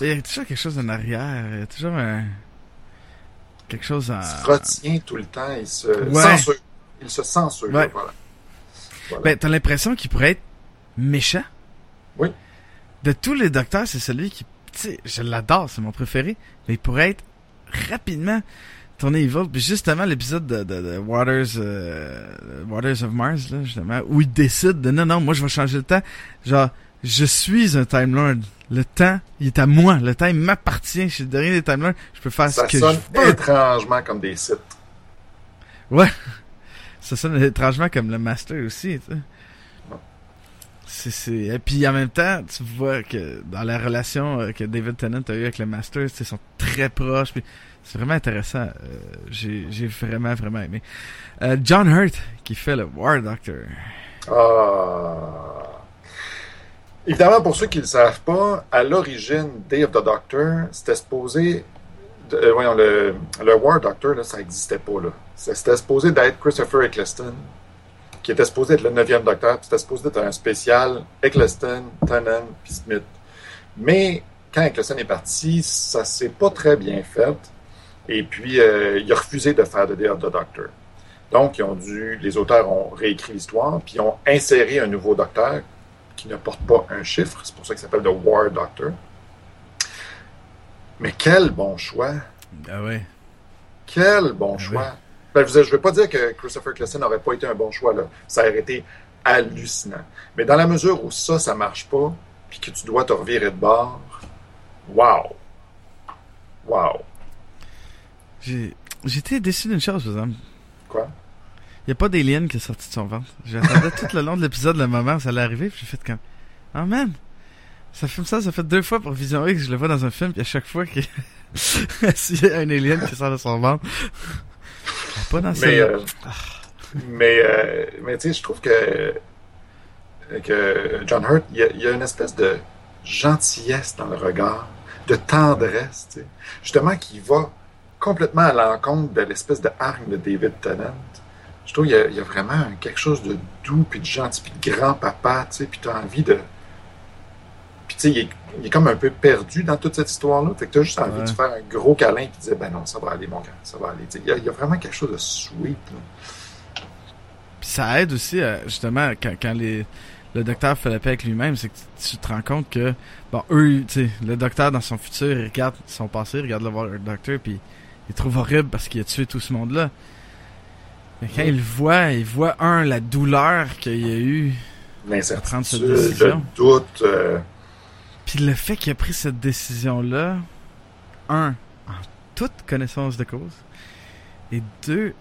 il y a toujours quelque chose en arrière. Il y a toujours un... quelque chose en... il se retient tout le temps, il se Ouais. censure, il se censure, Ouais. voilà. Voilà. Ben, t'as l'impression qu'il pourrait être méchant. Oui. De tous les docteurs, c'est celui qui, tu sais, je l'adore, c'est mon préféré, mais il pourrait être rapidement tourné evil. Puis justement, l'épisode de, de, de Waters, euh, Waters of Mars, là, justement, où il décide de, non, non, moi, je vais changer le temps. Genre, je suis un Time Lord. Le temps, il est à moi. Le temps, il m'appartient. Je suis le dernier des Time Lords. Je peux faire ça ce que sonne je veux. étrangement comme des sites. Ouais. Ça sonne étrangement comme le Master aussi, tu sais. C'est, c'est... Et puis en même temps, tu vois que dans la relation euh, que David Tennant a eu avec le Master, ils sont très proches. Puis c'est vraiment intéressant. Euh, j'ai, j'ai vraiment, vraiment aimé. Euh, John Hurt, qui fait le War Doctor. Ah. Évidemment, pour ceux qui ne le savent pas, à l'origine, Day of the Doctor, c'était supposé. euh, voyons, le, War Doctor, ça n'existait pas. Là. C'était supposé d'être Christopher Eccleston, qui était supposé être le neuvième Docteur, puis c'était supposé être un spécial Eccleston, Tennant, puis Smith. Mais quand Eccleston est parti, ça s'est pas très bien fait. Et puis, euh, il a refusé de faire de Day of the Doctor. Donc, ils ont dû, les auteurs ont réécrit l'histoire, puis ils ont inséré un nouveau docteur qui ne porte pas un chiffre. C'est pour ça qu'il s'appelle The War Doctor. Mais quel bon choix! Ah ouais. Quel bon Ah choix! Ben, je ne veux pas dire que Christopher Eccleston n'aurait pas été un bon choix. Là. Ça aurait été hallucinant. Mais dans la mesure où ça, ça marche pas, puis que tu dois te revirer de bord, Wow! Wow! J'ai J'étais déçu d'une chose, par exemple. Quoi? Il n'y a pas d'alien qui est sorti de son ventre. J'attendais tout le long de l'épisode le moment où ça allait arriver, puis j'ai fait comme... Ah, man! Ça filme ça, ça fait deux fois pour Vision X, je le vois dans un film, puis à chaque fois qu'il y a un alien qui sort de son ventre. Pas dans Mais, euh, mais, euh, mais tu sais, je trouve que, que John Hurt, il y, a, une espèce de gentillesse dans le regard, de tendresse, tu sais. Justement, qui va complètement à l'encontre de l'espèce de hargne de David Tennant. Je trouve qu'il y, a- il y a vraiment quelque chose de doux, puis de gentil, puis de grand-papa, tu sais, puis tu as envie de... Puis tu sais, il est, il est comme un peu perdu dans toute cette histoire-là. Fait que tu as juste envie Ouais. de faire un gros câlin, puis de dire, ben non, ça va aller, mon gars, ça va aller. Tu sais, Il y, a, il y a vraiment quelque chose de sweet, là. Puis ça aide aussi, justement, quand, quand les, le docteur fait la paix avec lui-même, c'est que tu, tu te rends compte que, bon, eux, tu sais, le docteur dans son futur, il regarde son passé, il regarde le voir le docteur, puis il trouve horrible parce qu'il a tué tout ce monde-là. Mais quand il voit, il voit, un, la douleur qu'il y a eu, prendre cette le décision. doute... euh, puis le fait qu'il a pris cette décision-là, un, en toute connaissance de cause, et deux,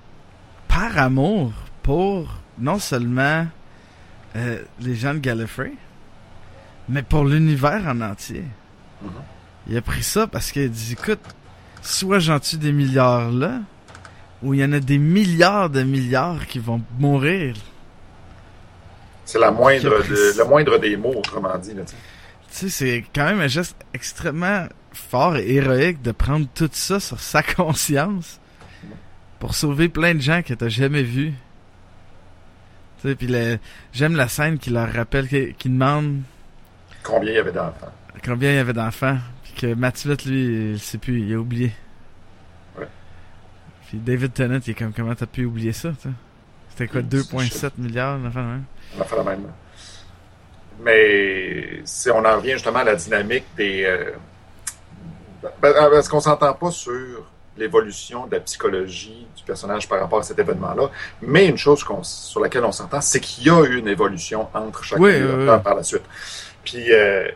par amour pour non seulement euh, les gens de Gallifrey, mais pour l'univers en entier. Mhm. Il a pris ça parce qu'il a dit, écoute, soit j'en tue des milliards là, ou il y en a des milliards de milliards qui vont mourir. C'est la moindre, de- le moindre des mots, autrement dit. Là, tu sais. C'est quand même un geste extrêmement fort et héroïque de prendre tout ça sur sa conscience pour sauver plein de gens que t'as jamais vus. Tu sais, puis j'aime la scène qui leur rappelle, qui, qui demande Combien il y avait d'enfants? combien il y avait d'enfants, puis que Mathieu, lui, il sait plus, il a oublié. Puis David Tennant, il est comme, comment t'as pu oublier ça, tu sais? C'était quoi, Mm, 2,7 milliards, enfin, ouais. On a fait la même. Mais si on en revient justement à la dynamique des. euh, ben, parce qu'on s'entend pas sur l'évolution de la psychologie du personnage par rapport à cet événement-là? Mais une chose sur laquelle on s'entend, c'est qu'il y a eu une évolution entre chacun Oui, des oui, docteurs oui. par la suite. Puis, euh,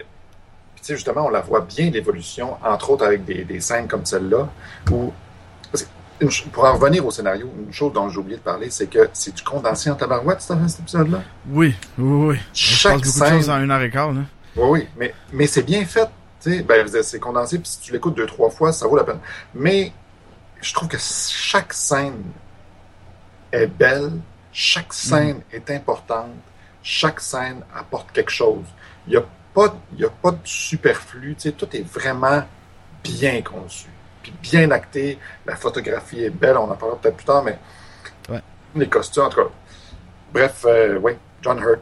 puis, sais, justement, on la voit bien, l'évolution, entre autres avec des, des scènes comme celle-là, où. parce que une ch- pour en revenir au scénario, une chose dont j'ai oublié de parler, c'est que c'est du condensé en tabarouette, cet cet épisode-là? Oui, oui, oui. Je Chaque passe beaucoup de scène choses en une heure et quart, là. oui, oui, mais, mais c'est bien fait. tu sais. Ben, je c'est condensé, puis si tu l'écoutes deux, trois fois, ça vaut la peine. Mais je trouve que chaque scène est belle, chaque scène est importante, chaque scène apporte quelque chose. Il n'y a, pas y a pas de superflu, tout est vraiment bien conçu, puis bien acté. La photographie est belle, on en parlera peut-être plus tard, mais Ouais. les costumes, en tout cas. Bref, euh, oui, John Hurt.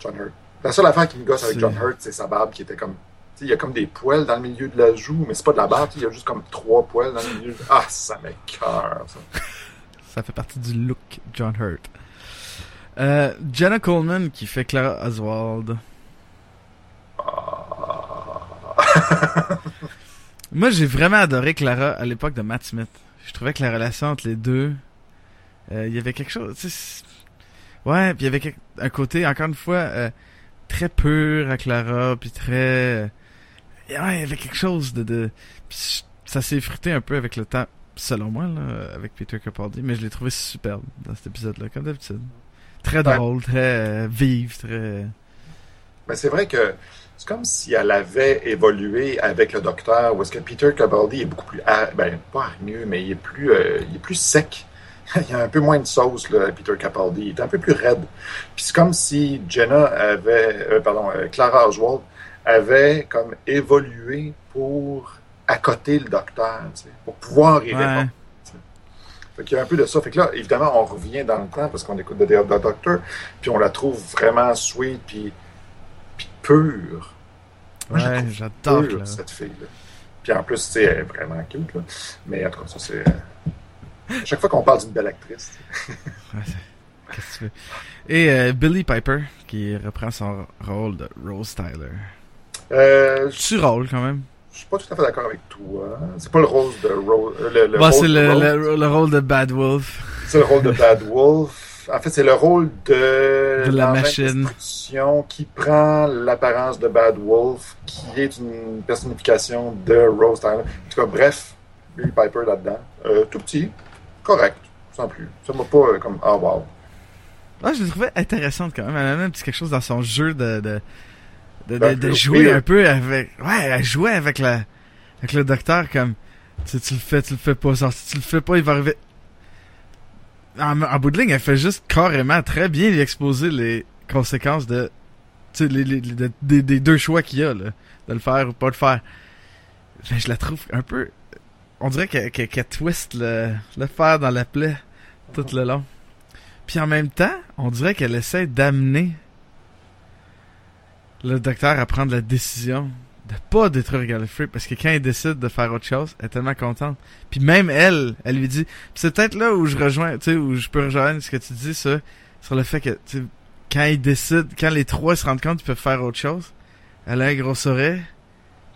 John Hurt. La seule affaire qui me gosse avec John Hurt, c'est sa barbe qui était comme. tu sais, Il y a comme des poils dans le milieu de la joue, mais c'est pas de la barbe, il y a juste comme trois poils dans le milieu. Ah, ça m'écoeure, ça. Ça fait partie du look John Hurt. Euh, Jenna Coleman qui fait Clara Oswald. Moi, j'ai vraiment adoré Clara à l'époque de Matt Smith. Je trouvais que la relation entre les deux, euh, il y avait quelque chose. Ouais, puis il y avait quelque- un côté, encore une fois, euh, très pur à Clara, puis très. euh, Ouais, il y avait quelque chose de. de... Puis ça s'est effrité un peu avec le temps, selon moi, là, avec Peter Capaldi, mais je l'ai trouvé superbe dans cet épisode-là, comme d'habitude. Très Ouais. drôle, très euh, vive, très. Mais c'est vrai que c'est comme si elle avait évolué avec le docteur, où est-ce que Peter Capaldi est beaucoup plus, ben pas hargneux, mais il est plus, euh, il est plus sec. il y a un peu moins de sauce, là, Peter Capaldi. Il est un peu plus raide. Puis c'est comme si Jenna avait, euh, pardon, euh, Clara Oswald avait comme évolué pour accoter le docteur, tu sais, pour pouvoir y Ouais. répondre. Fait qu'il y a un peu de ça. Fait que là, évidemment, on revient dans le temps parce qu'on écoute The Day of the Doctor, puis on la trouve vraiment sweet, puis pure. Moi, Ouais, j'adore cette fille-là. Puis en plus, tu sais, elle est vraiment cute, là. Mais en tout cas, ça, c'est... euh, À chaque fois qu'on parle d'une belle actrice, Ouais, Qu'est-ce que tu veux? Et euh, Billy Piper qui reprend son rôle de Rose Tyler. euh, je Tu rôle quand même. je suis pas tout à fait d'accord avec toi. C'est pas le rose de Rose... euh, Le, le Bon, rôle c'est le rôle de Bad Wolf. c'est le rôle de Bad Wolf. En fait, c'est le rôle de, De la machine. qui prend l'apparence de Bad Wolf, qui est une personnification de Rose Tyler. En tout cas, bref, Billy Piper là-dedans. Euh, tout petit, correct, sans plus. Ça m'a pas euh, comme, ah wow. Ouais, je l'ai trouvé intéressante quand même. Elle a même petit quelque chose dans son jeu de, de, de, de, de oui, jouer un peu avec, ouais, elle jouait avec la, avec le docteur comme, tu, tu le fais, tu le fais pas, genre, si tu le fais pas, il va arriver. En, en bout de ligne, elle fait juste carrément très bien exposer les conséquences de, sais, les, les, les- de- des, des deux choix qu'il y a, là, de le faire ou pas le faire. Mais je la trouve un peu, on dirait qu'elle qu'elle- qu'elle twist le, le fer dans la plaie tout le long. Puis en même temps, on dirait qu'elle essaie d'amener le docteur à prendre la décision de pas détruire Gallifrey parce que quand il décide de faire autre chose, elle est tellement contente. Puis même elle, elle lui dit, c'est peut-être là où je rejoins, tu sais, où je peux rejoindre ce que tu dis ça sur le fait que quand ils décident, quand les trois se rendent compte qu'ils peuvent faire autre chose, elle a un gros oreille,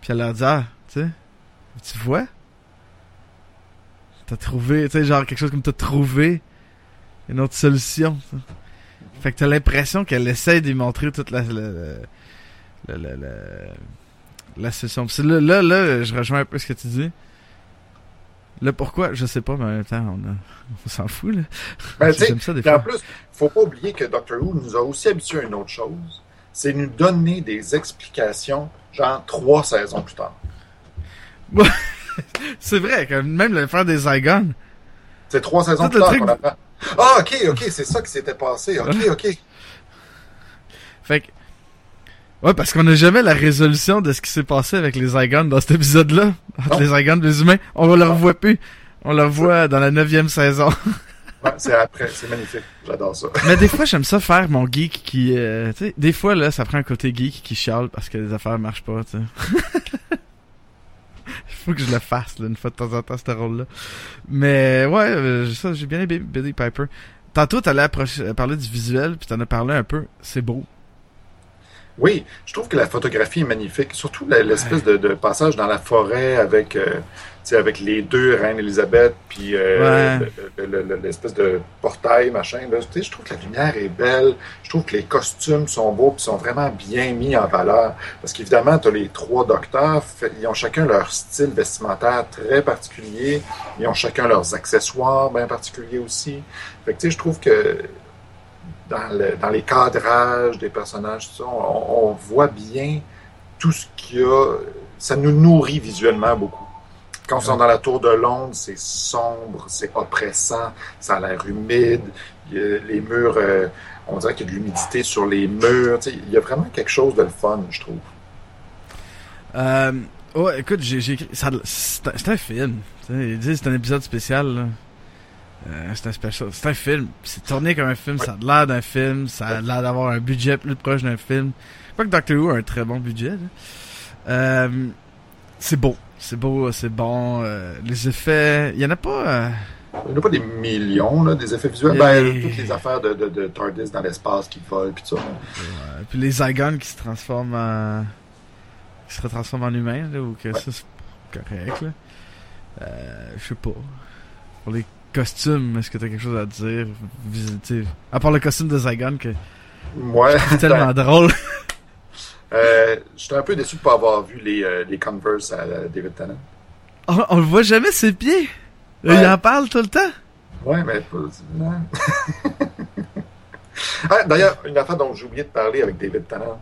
puis elle leur dit ah, tu sais, tu vois, t'as trouvé, tu sais, genre quelque chose comme t'as trouvé une autre solution. ça. Fait que t'as l'impression qu'elle essaie de montrer toute la, la, la, la, la, c'est là, là, là, je rejoins un peu ce que tu dis. Là, pourquoi? Je sais pas, mais en même temps, on, a, on s'en fout, là. Ben, ça des Puis en fois. plus, faut pas oublier que Doctor Who nous a aussi habitués à une autre chose. C'est nous donner des explications, genre trois saisons plus tard. C'est vrai, que même le faire des Zygons. C'est trois saisons plus tard qu'on apprend. Ah, ok, ok, c'est ça qui s'était passé. Ok, ok. Fait que. Ouais, parce qu'on n'a jamais la résolution de ce qui s'est passé avec les Zygons dans cet épisode-là. Entre les Zygons et les humains. On le revoit plus. On le revoit dans la neuvième saison. Ouais, c'est après, c'est magnifique. J'adore ça. Mais des fois, j'aime ça faire mon geek qui... euh, tu sais, des fois, là, ça prend un côté geek qui chiale parce que les affaires marchent pas, tu sais. Il faut que je le fasse, là, une fois de temps en temps, ce rôle-là. Mais, ouais, euh, ça, j'ai bien aimé Billy Piper. Tantôt, t'allais approcher- euh, parler du visuel, puis t'en as parlé un peu. C'est beau. Oui, je trouve que la photographie est magnifique. Surtout l'espèce de, de passage dans la forêt avec, euh, avec les deux reines Elisabeth, puis euh, Ouais. le- le- le- l'espèce de portail, machin. Là. Je trouve que la lumière est belle. Je trouve que les costumes sont beaux, puis sont vraiment bien mis en valeur. Parce qu'évidemment, tu as les trois docteurs. fait- Ils ont chacun leur style vestimentaire très particulier. Ils ont chacun leurs accessoires bien particuliers aussi. Fait que, je trouve que dans, le- dans les cadrages des personnages, on, voit bien tout ce qu'il y a. Ça nous nourrit visuellement beaucoup. Quand on sont dans la tour de Londres, c'est sombre, c'est oppressant, ça a l'air humide, les murs, euh, on dirait qu'il y a de l'humidité sur les murs. Il y a vraiment quelque chose de fun, je trouve. Euh, ouais, écoute, j'ai écrit. C'est un, film. Ils disent c'est un épisode spécial. là. Euh, c'est un spécial. C'est un film. C'est tourné comme un film. Ça a l'air d'un film. Ça a l'air d'avoir un budget plus proche d'un film. Je crois que Doctor Who a un très bon budget. Euh, c'est beau. C'est beau, c'est bon. euh, les effets. Il y en a pas. Il n'y a pas des millions, là, des effets visuels. Ben, toutes les affaires de, de, de TARDIS dans l'espace qui volent, puis tout ça. puis les Zygons qui se transforment en. qui se retransforment en humains, là, ou que Ouais. ça c'est correct, là. Euh, je sais pas. Pour les costumes, est-ce que t'as quelque chose à dire? Visiter. À part le costume de Zygon, que Ouais. c'est tellement drôle. Euh, J'étais un peu déçu de ne pas avoir vu les, euh, les Converse à euh, David Tennant. On, on le voit jamais ses pieds. Ouais. Il en parle tout le temps. Ouais, mais pas. non. Ah, D'ailleurs, une affaire dont j'ai oublié de parler avec David Tennant.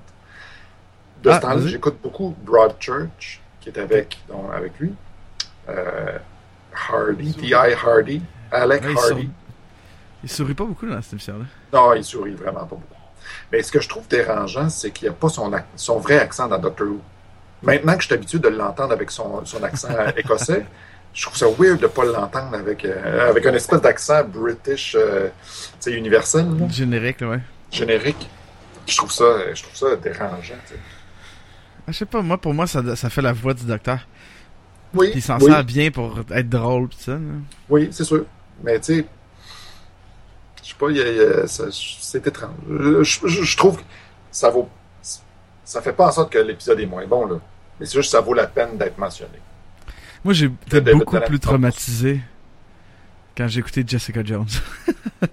De Ah, ce temps-là, vas-y. j'écoute beaucoup Broadchurch, qui est avec, donc, avec lui. Euh, Hardy, T.I. Hardy. Alec Ouais, il, Hardy. sourit, il sourit pas beaucoup dans cette émission-là. Non, il sourit vraiment pas beaucoup. Mais ce que je trouve dérangeant, c'est qu'il n'y a pas son, ac- son vrai accent dans Doctor Who. Maintenant que je suis habitué de l'entendre avec son, son accent écossais, je trouve ça weird de ne pas l'entendre avec, euh, avec un espèce d'accent british, euh, tu sais, universel, là, Générique, ouais. générique. Je trouve ça, je trouve ça dérangeant. tu sais. Ah, Je sais pas, moi, pour moi, ça, ça fait la voix du docteur. Oui, Puis il s'en oui, sert bien pour être drôle, pis ça. là. oui, c'est sûr. Mais tu sais, je sais pas, il y a- il y a- ça- c'est étrange. Je, je- je trouve que ça vaut, ça fait pas en sorte que l'épisode est moins bon là. Mais c'est juste que ça vaut la peine d'être mentionné. Moi, j'ai été beaucoup plus traumatisé quand j'ai écouté Jessica Jones.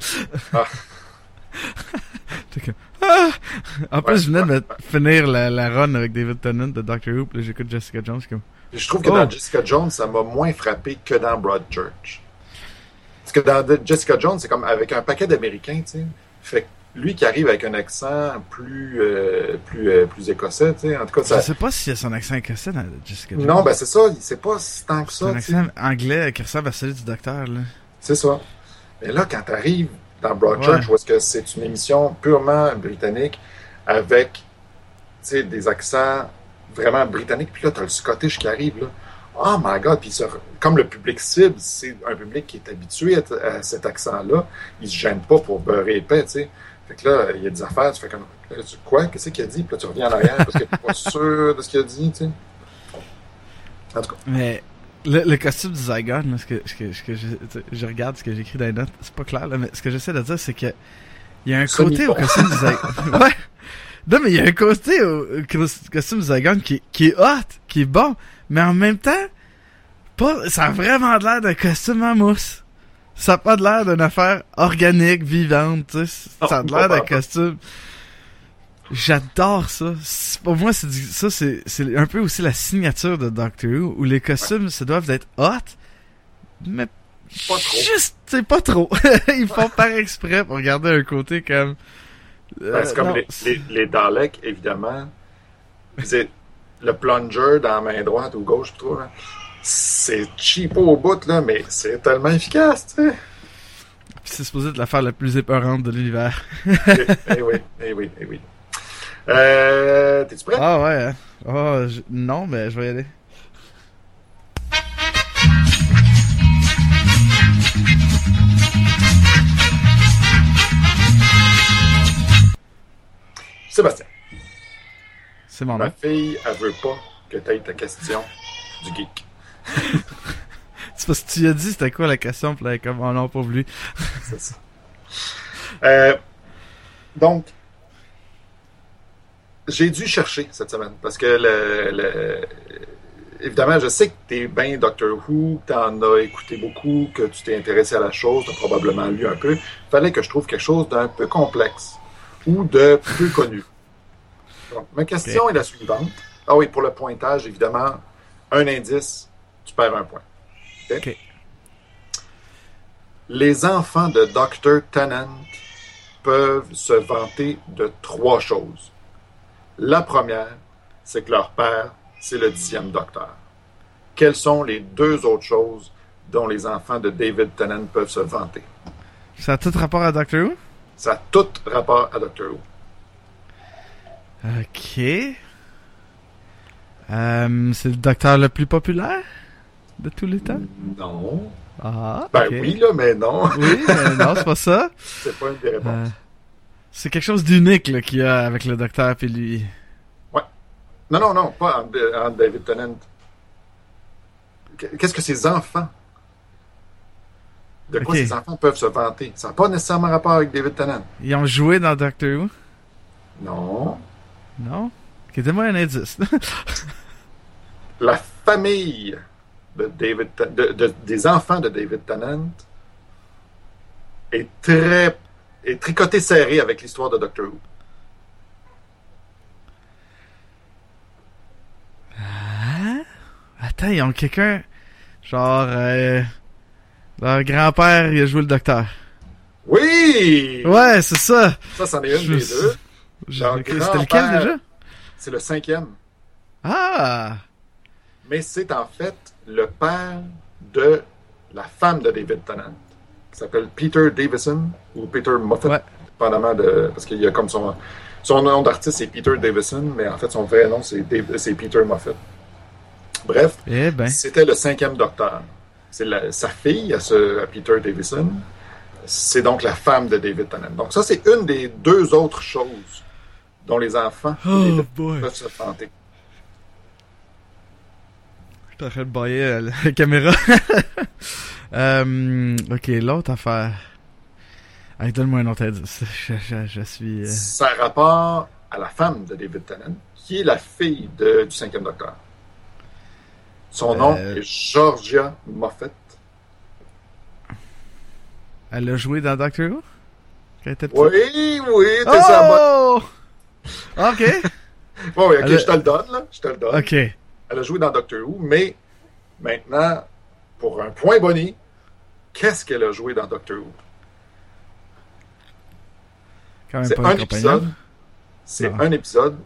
Comme, ah! En plus, Ouais, je venais de ouais, finir la, la run avec David Tennant de Doctor Who, puis j'écoute Jessica Jones, comme, je trouve que Oh. dans Jessica Jones, ça m'a moins frappé que dans Broadchurch. Parce que dans Jessica Jones, c'est comme avec un paquet d'Américains, tu sais. Fait que lui qui arrive avec un accent plus, euh, plus, euh, plus écossais, tu sais. En tout cas, je ça. sais pas s'il y a son accent écossais dans Jessica Jones. Non, ben c'est ça. C'est pas si tant que c'est ça, un tu sais. accent anglais qui ressemble à celui du docteur, là. C'est ça. Mais là, quand tu arrives dans Broadchurch, Ouais. où est-ce que c'est une émission purement britannique avec tu sais, des accents vraiment britanniques, puis là, tu as le Scottish qui arrive, là. Oh my God! Puis ça- comme le public cible, c'est un public qui est habitué à, à cet accent-là, il se gêne pas pour beurrer épais, tu sais. Fait que là, il y a des affaires, tu fais comme, là, tu- quoi? Qu'est-ce qu'il a dit? Puis là, tu reviens en arrière parce que tu pas sûr de ce qu'il a dit, tu sais. En tout cas, Mais le, le costume du Zygon, là, ce que, ce que, ce que je, je regarde ce que j'écris dans les notes, c'est pas clair, là, mais ce que j'essaie de dire, c'est que il y a un côté au costume du Zygon. ouais. Non, mais il y a un côté au, au cos- costume du Zygon qui, qui est hot, qui est bon, mais en même temps, pas, ça a vraiment l'air d'un costume en mousse. Ça a pas l'air d'une affaire organique, vivante, tu sais. Ça a l'air d'un costume. J'adore ça. C'est- Pour moi, c'est ça, c'est, c'est un peu aussi la signature de Doctor Who, où les costumes se doivent d'être hot, mais Pas trop. juste, c'est pas trop. Ils font par exprès pour garder un côté comme. Ben, Euh, c'est comme non, les, c'est- les, les Daleks, évidemment. C'est le plunger dans la main droite ou gauche, je trouve. là. C'est cheap au bout, là, mais c'est tellement efficace, tu sais. C'est supposé être l'affaire la plus épeurante de l'univers. eh eh oui, eh oui, eh oui. Euh, T'es-tu prêt? Ah ouais, hein. Ah, je- non, mais je vais y aller. Sébastien, C'est mon ma fille, elle veut pas que tu aies ta question du geek. C'est parce que tu as dit c'était quoi la question, puis là, comme, oh non, pas voulu. C'est ça. Euh, donc, j'ai dû chercher cette semaine parce que le, le- évidemment, je sais que tu es bien Doctor Who, tu en as écouté beaucoup, que tu t'es intéressé à la chose, tu as probablement lu un peu. fallait que je trouve quelque chose d'un peu complexe ou de peu connu. Donc, ma question est la suivante. Ah oui, pour le pointage, évidemment, un indice, tu perds un point. Les enfants de Dr. Tennant peuvent se vanter de trois choses. La première, c'est que leur père, c'est le dixième docteur. Quelles sont les deux autres choses dont les enfants de David Tennant peuvent se vanter? Ça a tout rapport à Doctor Who? Ça a tout rapport à Doctor Who. Ok. Euh, c'est le docteur le plus populaire de tous les temps? Non. Ah, Ben oui, là, mais non. Oui, mais non, c'est pas ça. C'est pas une des réponses. Euh, c'est quelque chose d'unique là, qu'il y a avec le docteur puis lui. Non, non, non, pas entre David Tennant. Qu'est-ce que ses enfants? De quoi Ok. ses enfants peuvent se vanter? Ça n'a pas nécessairement rapport avec David Tennant. Ils ont joué dans Doctor Who? Non. Non? Ok, donne-moi un indice. La famille de David, Ten- de- de- des enfants de David Tennant est très est tricotée serrée avec l'histoire de Doctor Who. Attends, ils ont quelqu'un. Genre, euh, leur grand-père, il a joué le docteur. Oui! Ouais, c'est ça. Ça, c'en est une Je des me deux. C'était lequel déjà? C'est le cinquième. Ah! Mais c'est en fait le père de la femme de David Tennant, qui s'appelle Peter Davison ou Peter Moffat, Ouais. dépendamment de. Parce qu'il y a comme son. Son nom d'artiste, c'est Peter Davison, mais en fait, son vrai nom, c'est Peter Moffat. Bref, Eh ben. c'était le cinquième docteur. C'est sa fille, à, ce, à Peter Davison. C'est donc la femme de David Tennant. Donc, ça, c'est une des deux autres choses dont les enfants Oh peuvent se vanter. Je suis en train de bailler à la, la caméra. euh, ok, l'autre affaire. Allez, donne-moi un autre indice. Je, je, je suis. euh, Ça rapport à la femme de David Tennant, qui est la fille de- du cinquième docteur. Son nom Euh. est Georgia Moffat. Elle a joué dans Doctor Who? Oui, oui, t'es ça. Oh! Ok. Bon, oui, ok, Elle je te le donne, là. Je te le donne. Ok. Elle a joué dans Doctor Who, mais maintenant, pour un point Bonnie, qu'est-ce qu'elle a joué dans Doctor Who? C'est un épisode. C'est Non. un épisode.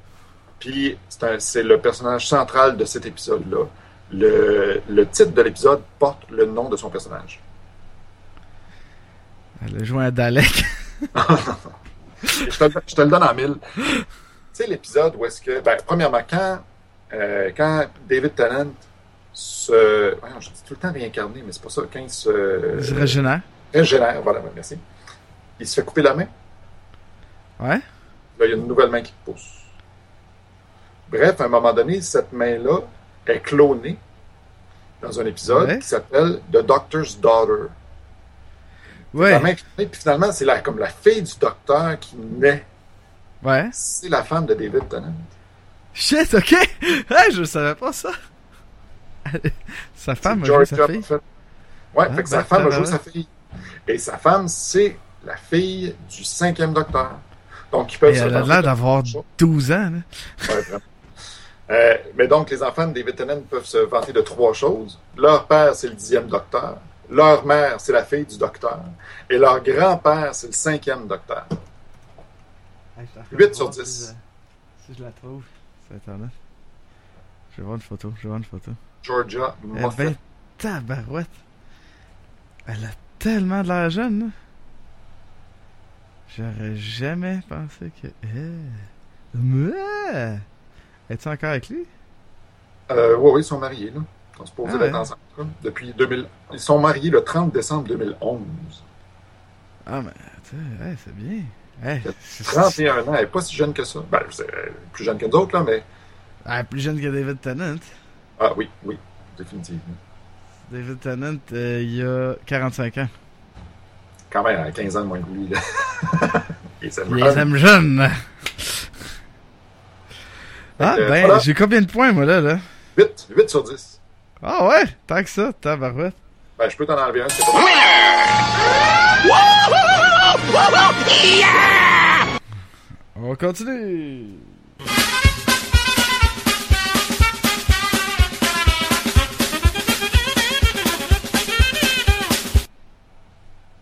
Puis c'est le personnage central de cet épisode-là. Le, le titre de l'épisode porte le nom de son personnage. Elle a joué à Dalek. Je, te, le- je te le donne en mille. Tu sais, l'épisode où est-ce que. Ben, premièrement, quand, euh, quand David Tennant se. je dis tout le temps réincarné, mais c'est pas ça. Quand il se. Il se régénère. Régénère, voilà, merci. Il se fait couper la main. Ouais. Là, il y a une nouvelle main qui pousse. Bref, à un moment donné, cette main-là est clonée dans un épisode Ouais. qui s'appelle The Doctor's Daughter. Ouais. puis finalement, c'est la, comme la fille du docteur qui naît. Ouais. C'est la femme de David Tennant. Shit, ok. Hey, je savais pas ça. sa femme a joué sa fille. Buffett. Ouais, Ah, fait que sa ben, femme a joué tabarouette. sa fille. Et sa femme, c'est la fille du cinquième docteur. Donc, ils peuvent Et se elle a l'air d'avoir trois choses. 12 ans. Là. Ouais, vraiment. Euh, mais donc, les enfants de David Tennant peuvent se vanter de trois choses. Leur père, c'est le dixième docteur. Leur mère, c'est la fille du docteur. Et leur grand-père, c'est le cinquième docteur. 8 sur 10. Si je la trouve sur Internet. Je vais voir une photo. Je vais voir une photo. Georgia Moffat. ben, tabarouette. Elle a tellement de l'air jeune, là. J'aurais jamais pensé que... Eh. Ouais. Es-tu encore avec lui? Euh, oui, oui, ils sont mariés. Là. Sont supposés Ah être ouais. ensemble. depuis 2000. Ils sont mariés le 30 décembre 2011. Ah, mais, tu sais, hey, c'est bien. Hey, c'est- 31 ans, elle n'est pas si jeune que ça. Ben, c'est plus jeune que nous autres, là, mais. Ah, plus jeune que David Tennant. Ah oui, oui, définitivement. David Tennant, euh, il a 45 ans. Quand même, elle a 15 ans de moins que lui. Là. Et ça me Il les aime jeunes. Ah, ben, voilà. j'ai combien de points, moi, là, là? 8, 8 sur 10. Ah ouais, tant que ça, tabarouette. Ben, je peux t'en enlever un, c'est pas On va continuer.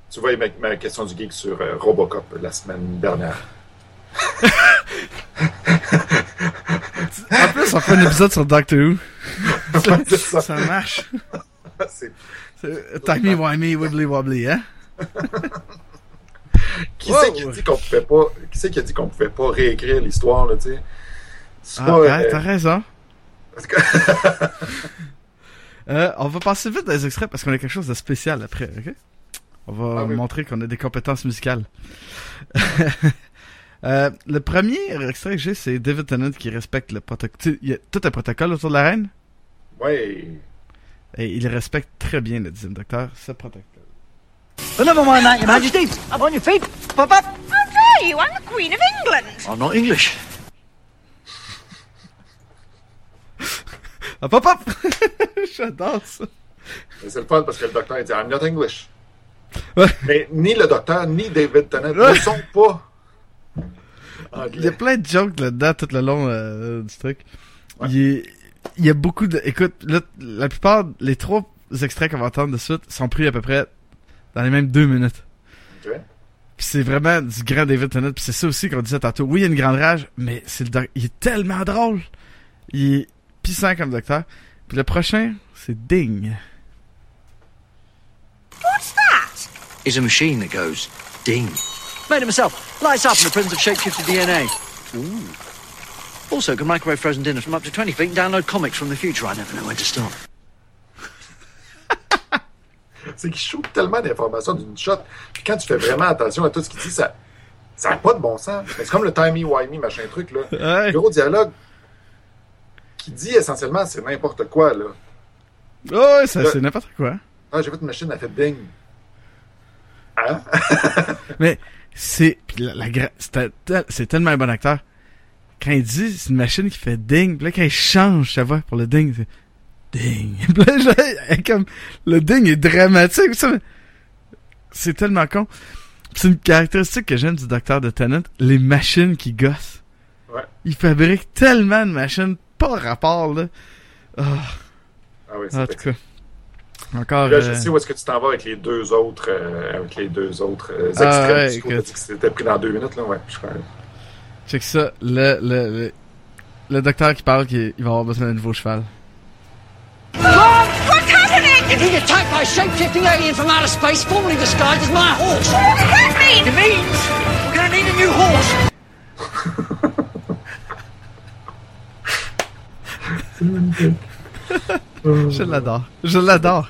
Tu vois ma, ma question du geek sur euh, Robocop la semaine dernière. En plus, on fait un épisode sur Doctor Who. Ça. Ça marche. C'est- Timey wimey wibbly wobbly, hein? Qui Wow. c'est qui dit qu'on pouvait pas. Qui c'est qui a dit qu'on pouvait pas réécrire l'histoire, là, tu sais? Ah, ouais, euh, t'as raison. parce que- Euh, on va passer vite dans les extraits parce qu'on a quelque chose de spécial après, ok? On va Ah oui. montrer qu'on a des compétences musicales. Euh, le premier extrait que j'ai, c'est David Tennant qui respecte le protocole. Il y a tout un protocole autour de la reine ouais. et il respecte très bien le dixième docteur, ce. But never mind that, Your Majesty. Up on your feet. Pop up. How dare you? I'm the Queen of England. I'm not English. Hop hop hop! J'adore ça. Mais c'est le fun parce que le docteur il dit I'm not English. Ouais. Mais ni le docteur ni David Tennant Ouais. ne sont pas Il y a plein de jokes là-dedans tout le long euh, du truc. Ouais. Il, est- il y a beaucoup de... Écoute, là, la plupart, les trois extraits qu'on va entendre de suite sont pris à peu près dans les mêmes deux minutes. Ok. Puis c'est vraiment du grand David Tennant. Puis c'est ça aussi qu'on disait tantôt. Oui, il y a une grande rage, mais c'est le doc- il est tellement drôle. Il est pissant comme docteur. Puis le prochain, c'est Ding. What's that? Is a machine that goes ding. Made it myself. Lights up and the prints of shapeshifted DNA. Ooh. Also, can microwave frozen dinners from up to 20 feet and download comics from the future? I never know when to stop. C'est qu'il shoot tellement d'informations d'une shot. Puis quand tu fais vraiment attention à tout ce qu'il dit, ça ça n'a pas de bon sens. C'est comme le timey-wimey, machin truc, là. Ouais. Le gros dialogue qui dit essentiellement c'est n'importe quoi, là. Oh, ouais, c'est n'importe quoi. Ah, j'ai fait une machine, elle fait ding. Hein? Mais c'est puis la, la c'est tellement un bon acteur. Quand il dit c'est une machine qui fait ding, puis là quand il change sa voix pour le ding, c'est ding. Puis là, je- comme le ding est dramatique, ça, mais c'est tellement con. C'est une caractéristique que j'aime du docteur de Tennant, les machines qui gossent. Ouais. Il fabrique tellement de machines, pas rapport, là. Ah, Ah oui, en c'est tout cas. Encore. Là, je euh, sais où est-ce que tu t'en vas avec les deux autres, euh, avec les deux autres euh, Ah, extraits. ouais, que c'était pris dans deux minutes, là, ouais. Je crois. Check ça, le, le, le, le docteur qui parle qu'il il va avoir besoin d'un nouveau cheval. What's happening? You're being attacked by a shape-shifting alien from outer space, formerly disguised as my horse. What does that mean? It means we're gonna need a new horse. Je l'adore. Je l'adore.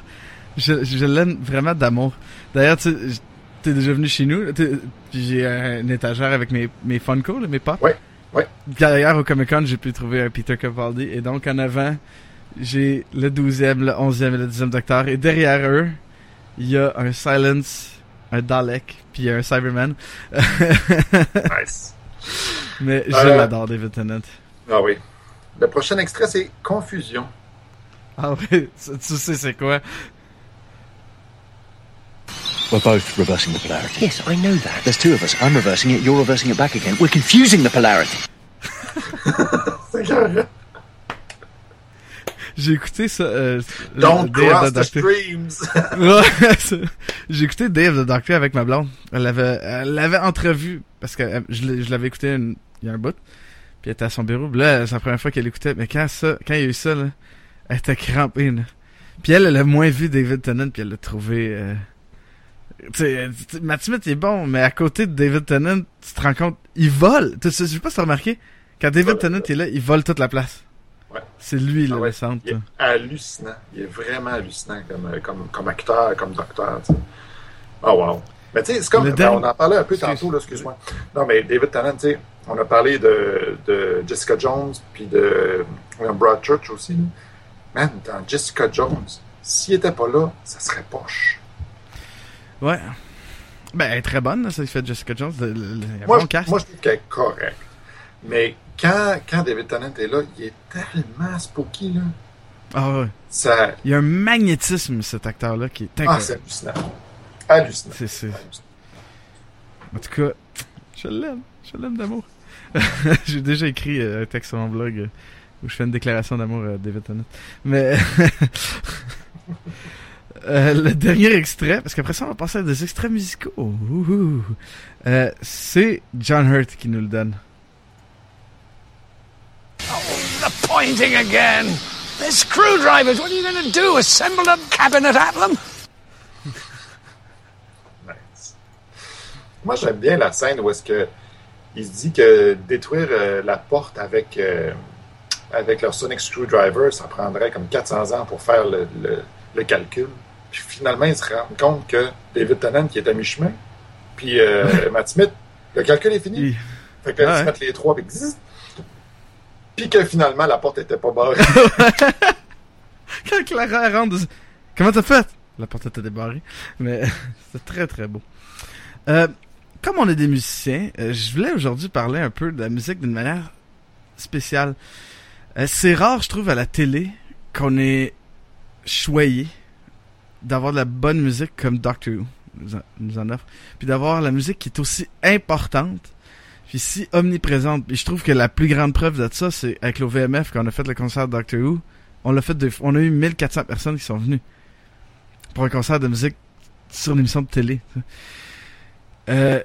Je, je l'aime vraiment d'amour. D'ailleurs, tu sais, t'es déjà venu chez nous, là, t'es- puis j'ai un- une étagère avec mes, mes Funko, là, mes pop. Ouais, ouais. D'ailleurs, au Comic Con, j'ai pu trouver un Peter Capaldi, et donc en avant, j'ai le 12e, le 11e et le 10e Docteur, et derrière eux, il y a un Silence, un Dalek, puis il y a un Cyberman. Nice. Mais je Euh, l'adore, David Tennant. Ah oui. Le prochain extrait, c'est Confusion. Ah oui, tu sais c'est quoi? We're both reversing the polarity. Yes, I know that. There's two of us. I'm reversing it, you're reversing it back again. We're confusing the polarity. J'ai écouté ça. Euh, Don't Day of cross the streams. J'ai écouté Dave the Doctor avec ma blonde. Elle l'avait, elle l'avait entrevu parce que euh, je l'avais écouté une- il y a un bout. Puis elle était à son bureau. Là, c'est la première fois qu'elle écoutait. Mais quand ça, quand il y a eu ça, là, elle était crampée. Là. Puis elle, elle a moins vu David Tennant. Puis elle l'a trouvé. Euh... Tu sais, euh, tu sais, Matt Smith est bon, mais à côté de David Tennant, tu te rends compte, il vole. Je sais pas si t'as remarqué. Quand David Ouais. Tennant est là, il vole toute la place. Ouais. C'est lui, là, Ah ouais. le centre. Il est hallucinant. Il est vraiment hallucinant comme, euh, comme, comme acteur, comme docteur. tu sais. Oh wow. Mais tu sais, c'est comme. Ben, dernier- on en parlait un peu tantôt, là, excuse-moi. Non, mais David Tennant, tu sais, on a parlé de, de Jessica Jones, puis de William Broadchurch aussi. là. Man, dans Jessica Jones, s'il était pas là, ça serait poche. Ouais. Ben, elle est très bonne, là, ça, il fait Jessica Jones. Le, le- le- il y a Moi, bon je, cast. moi, je trouve qu'elle est correcte. Mais quand, quand David Tennant est là, il est tellement spooky, là. Ah ouais. Ça, Il y a un magnétisme, cet acteur-là, qui est ah, incroyable. c'est hallucinant. Hallucinant. c'est, c'est... En tout cas, je l'aime. Je l'aime d'amour. J'ai déjà écrit euh, un texte sur mon blog euh, où je fais une déclaration d'amour à David Tennant. Mais... euh, le dernier extrait, parce qu'après ça, on va passer à des extraits musicaux. Euh, c'est John Hurt qui nous le donne. The pointing again. They're screwdrivers. What are you going to do? Assemble a cabinet at them? Nice. Moi, j'aime bien la scène où est-ce que il se dit que détruire euh, la porte avec, euh, avec leur sonic screwdriver, ça prendrait comme 400 ans pour faire le, le- le calcul. Puis finalement, il se rend compte que David Tennant, qui est à mi-chemin, puis euh, Matt Smith, le calcul est fini. Il- Fait que là, ils se mettent les trois, puis. Puis que finalement, la porte était pas barrée. Quand Clara rentre, comment t'as fait? La porte était débarrée. Mais c'est très très beau. Euh, comme on est des musiciens, euh, je voulais aujourd'hui parler un peu de la musique d'une manière spéciale. Euh, c'est rare, je trouve, à la télé qu'on est choyé d'avoir de la bonne musique comme Doctor Who nous en, offre, puis d'avoir la musique qui est aussi importante, puis si omniprésente. Puis je trouve que la plus grande preuve de ça, c'est avec l'OVMF quand on a fait le concert de Doctor Who. On l'a fait deux. On a eu 1400 personnes qui sont venues pour un concert de musique sur une émission de télé. Euh,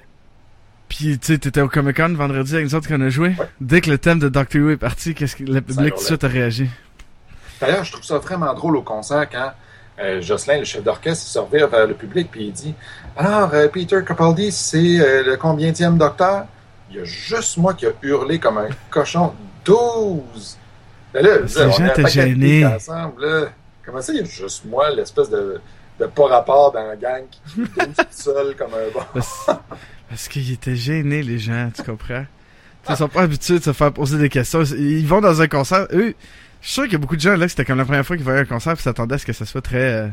puis tu sais, t'étais au Comic Con vendredi avec nous autres qu'on a joué. Ouais. Dès que le thème de Doctor Who est parti, qu'est-ce que le public tout de suite a réagi? D'ailleurs, je trouve ça vraiment drôle au concert quand Jocelyn, le chef d'orchestre, se revient vers le public puis il dit Alors, euh, Peter Capaldi, c'est euh, le combienième docteur? Il y a juste moi qui a hurlé comme un cochon 12 Là, là, Ces on ensemble, là. Comment ça, il y a juste moi, l'espèce de, de pas rapport dans la gang qui 12 tout seul comme un bon. Parce, parce qu'ils étaient gênés, les gens, tu comprends? Ils sont pas habitués de se faire poser des questions. Ils vont dans un concert. Eux, je suis sûr qu'il y a beaucoup de gens là c'était comme la première fois qu'ils voyaient un concert et s'attendaient à ce que ça soit très euh,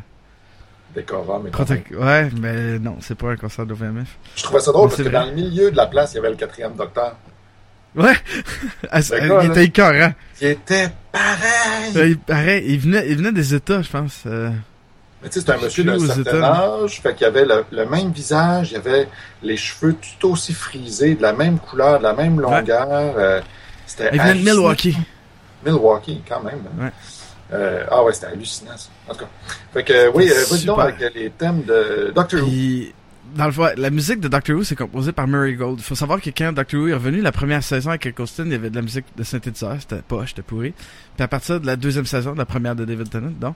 Décorum et proté- compagnie. Ouais, mais non, c'est pas un concert de l'OVMF. Je trouvais ça drôle Mais parce que vrai. dans le milieu de la place, il y avait le quatrième docteur. Ouais! Ah, il était écœurant. Qui était pareil. Euh, il, pareil, il venait, il venait des États, je pense. euh, Mais tu sais, c'est un monsieur d'un certain États- âge, fait qu'il avait le, le même visage, il avait les cheveux tout aussi frisés, de la même couleur, de la même longueur. euh, c'était Il venait de. Milwaukee. Milwaukee, quand même. Ouais. Euh, ah ouais, c'était hallucinant, ça. En tout cas. Fait que, oui, euh, avec les thèmes de Doctor Who. Dans le fond, la musique de Doctor Who, c'est composé par Murray Gold. Il faut savoir que quand Doctor Who est revenu la première saison avec Austin, il y avait de la musique de synthétiseur, c'était poche, c'était pourri. Puis à partir de la deuxième saison, de la première de David Tennant, donc,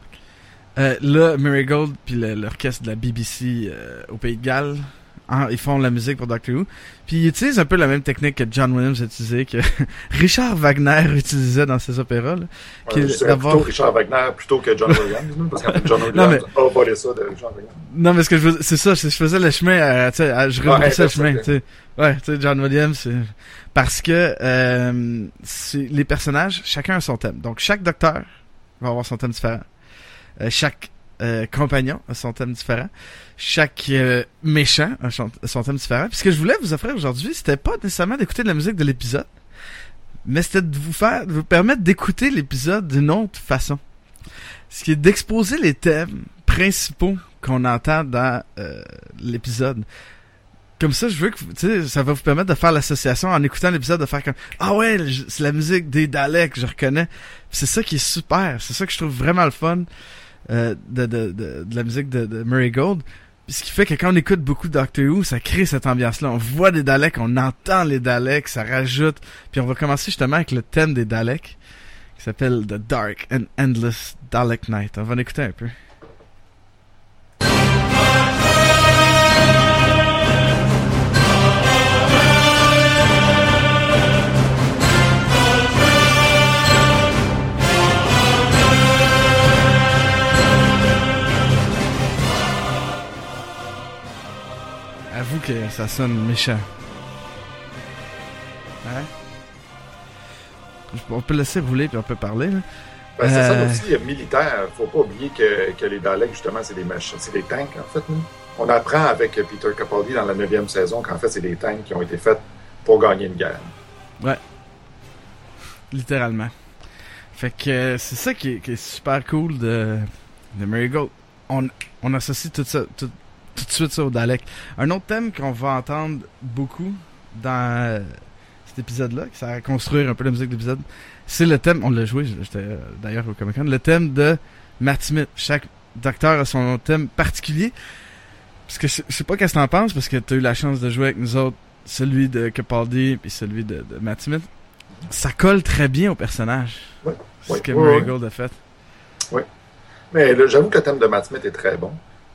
euh, là, Murray Gold puis l'orchestre de la BBC euh, au Pays de Galles, hein, ils font la musique pour Doctor Who. Puis ils utilisent un peu la même technique que John Williams a utilisé, que Richard Wagner utilisait dans ses opéras. Là, qui Ouais, je d'avoir- plutôt Richard Wagner plutôt que John Williams, parce qu'en fait, John Non, Williams a volé ça de Richard Wagner. Non, mais ce que je veux, c'est ça, c'est- je faisais le chemin, à, à- je Ouais, rebroussais le c'est chemin, ça. tu sais. Ouais, tu sais, John Williams, c'est, parce que, euh, c'est, les personnages, chacun a son thème. Donc, chaque docteur va avoir son thème différent. Euh, chaque, euh, compagnon a son thème différent. Chaque, euh, méchant a son, thème différent. Puis ce que je voulais vous offrir aujourd'hui, c'était pas nécessairement d'écouter de la musique de l'épisode, mais c'était de vous faire, de vous permettre d'écouter l'épisode d'une autre façon. Ce qui est d'exposer les thèmes principaux qu'on entend dans euh, l'épisode. Comme ça, je veux que tu sais, ça va vous permettre de faire l'association en écoutant l'épisode, de faire comme ah ouais, c'est la musique des Daleks, je reconnais. C'est ça qui est super, c'est ça que je trouve vraiment le fun euh, de, de, de, la musique de, Murray Gold. Ce qui fait que quand on écoute beaucoup Doctor Who, ça crée cette ambiance-là. On voit des Daleks, on entend les Daleks, ça rajoute. Puis on va commencer justement avec le thème des Daleks, qui s'appelle The Dark and Endless Dalek Night. On va en écouter un peu. Avoue que ça sonne méchant. Hein? On peut laisser rouler puis on peut parler. Là. Ben, c'est Euh. ça aussi, euh, militaire. Faut pas oublier que, que les Daleks, justement, c'est des machines, c'est des tanks, en fait. là. On apprend avec Peter Capaldi dans la neuvième saison qu'en fait, c'est des tanks qui ont été faits pour gagner une guerre. Littéralement. Fait que euh, c'est ça qui est, qui est super cool de, de Marigold. On, on associe tout ça, tout, tout de suite ça au Dalek. Un autre thème qu'on va entendre beaucoup dans cet épisode-là, qui sert à construire un peu la musique de l'épisode, c'est le thème, on l'a joué, j'étais euh, d'ailleurs au Comic Con, le thème de Matt Smith. Chaque docteur a son thème particulier. Parce que je, je sais pas qu'est-ce que t'en penses, parce que t'as eu la chance de jouer avec nous autres, celui de Capaldi puis celui de, de Matt Smith. Ça colle très bien au personnage. Ouais, ce que ouais, Murray ouais. Gold a fait. Mais là, j'avoue que le thème de Matt Smith est très bon.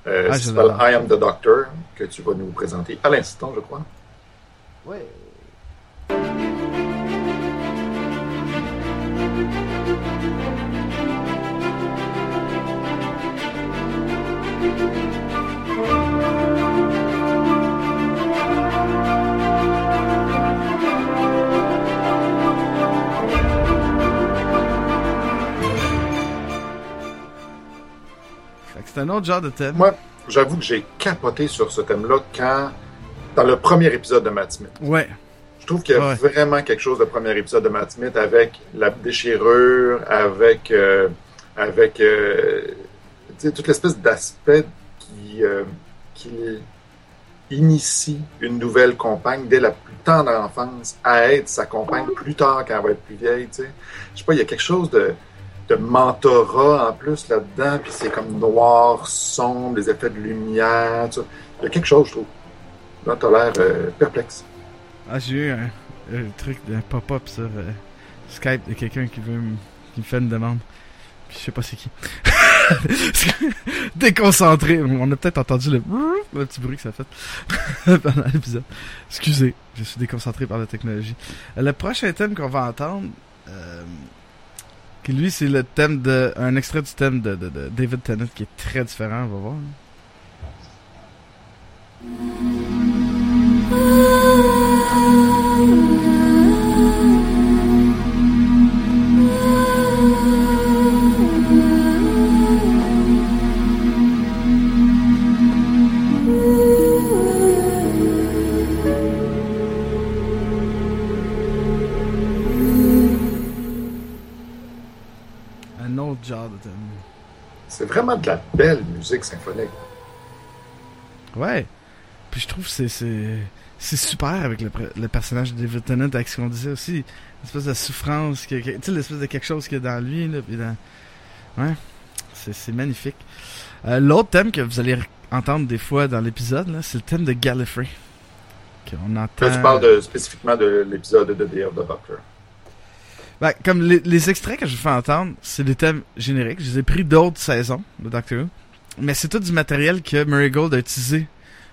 Euh, Ah, j'adore. s'appelle I Am the Doctor, que tu vas nous présenter à l'instant, je crois. Fait c'est un autre genre de thème. Moi, j'avoue que j'ai capoté sur ce thème-là quand, dans le premier épisode de Matt Smith. Ouais. Je trouve qu'il y a Ouais. vraiment quelque chose de premier épisode de Matt Smith avec la déchirure, avec, euh, avec euh, toute l'espèce d'aspect qui, euh, qui initie une nouvelle compagne dès la plus tendre enfance à être sa compagne plus tard quand elle va être plus vieille. Tu sais. Je sais pas, il y a quelque chose de, de mentorat en plus là-dedans, puis c'est comme noir, sombre, des effets de lumière. tu sais. Il y a quelque chose, je trouve. Là, t'as l'air euh, perplexe. Ah, j'ai eu un, un truc de pop-up sur euh, Skype de quelqu'un qui veut me, qui me fait une demande. Puis je sais pas c'est qui. Déconcentré. On a peut-être entendu le, le petit bruit que ça fait pendant l'épisode. Excusez, je suis déconcentré par la technologie. Euh, Le prochain thème qu'on va entendre, euh, lui c'est le thème de, un extrait du thème de, de, de David Tennant qui est très différent. On va voir. Un autre genre de. C'est vraiment de la belle musique symphonique. Ouais. Puis je trouve que c'est super avec le, le personnage de David Tennant avec ce qu'on disait aussi, une espèce de souffrance, que, que- tu sais l'espèce de quelque chose qu'il y a dans lui là, puis dans ouais, c'est magnifique. Euh, L'autre thème que vous allez entendre des fois dans l'épisode c'est le thème de Gallifrey. Qu'on entend. Là, tu parles de, spécifiquement de l'épisode de Day of the Doctor. Ben, comme les, les extraits que je fais entendre, c'est des thèmes génériques. Je les ai pris d'autres saisons de Doctor Who. Mais c'est tout du matériel que Murray Gold a utilisé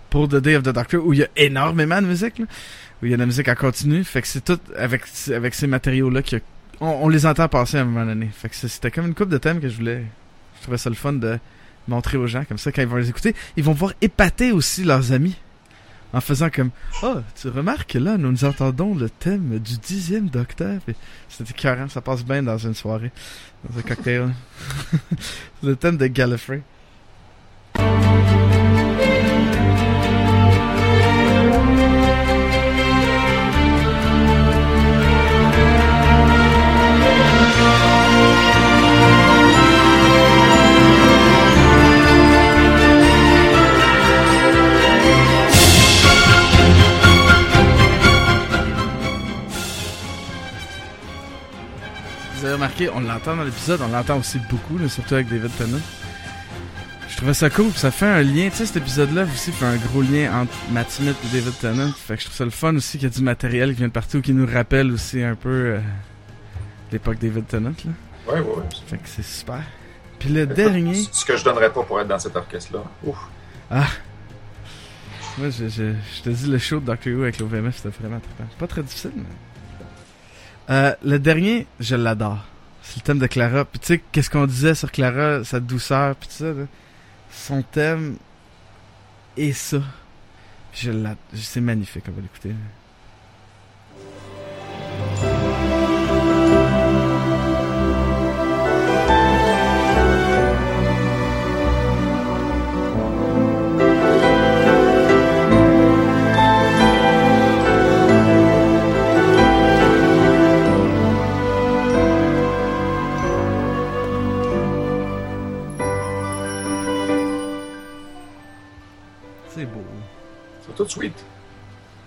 pour The Day of the Doctor, où il y a énormément de musique, là, où il y a de la musique en continu. Fait que c'est tout avec, avec ces matériaux-là qu'on on les entend passer à un moment donné. Fait que c'était comme une coupe de thèmes que je voulais. Je trouvais ça le fun de montrer aux gens, comme ça, quand ils vont les écouter, ils vont pouvoir épater aussi leurs amis. En faisant comme Oh, tu remarques que là, nous nous entendons le thème du dixième docteur. C'était écœurant, ça passe bien dans une soirée, dans un cocktail. Le thème de Gallifrey. Remarqué, on l'entend dans l'épisode, on l'entend aussi beaucoup, là, surtout avec David Tennant. Je trouvais ça cool, ça fait un lien, tu sais, cet épisode-là aussi fait un gros lien entre Matt Smith et David Tennant. Fait que je trouve ça le fun aussi qu'il y a du matériel qui vient de partout, qui nous rappelle aussi un peu euh, l'époque David Tennant, là. Ouais, ouais, ouais. Fait que c'est super. Puis le Écoute, dernier... Ce que je donnerais pas pour être dans cet orchestre-là. Ouf. Ah! Moi, je, je, je te dis, le show de Doctor Who avec l'OVMF, c'était vraiment très Pas très difficile, mais... Euh, le dernier, je l'adore. C'est le thème de Clara. Puis tu sais, qu'est-ce qu'on disait sur Clara, sa douceur, puis tout ça. Son thème et ça. Je. C'est magnifique, on va l'écouter. Tout sweet.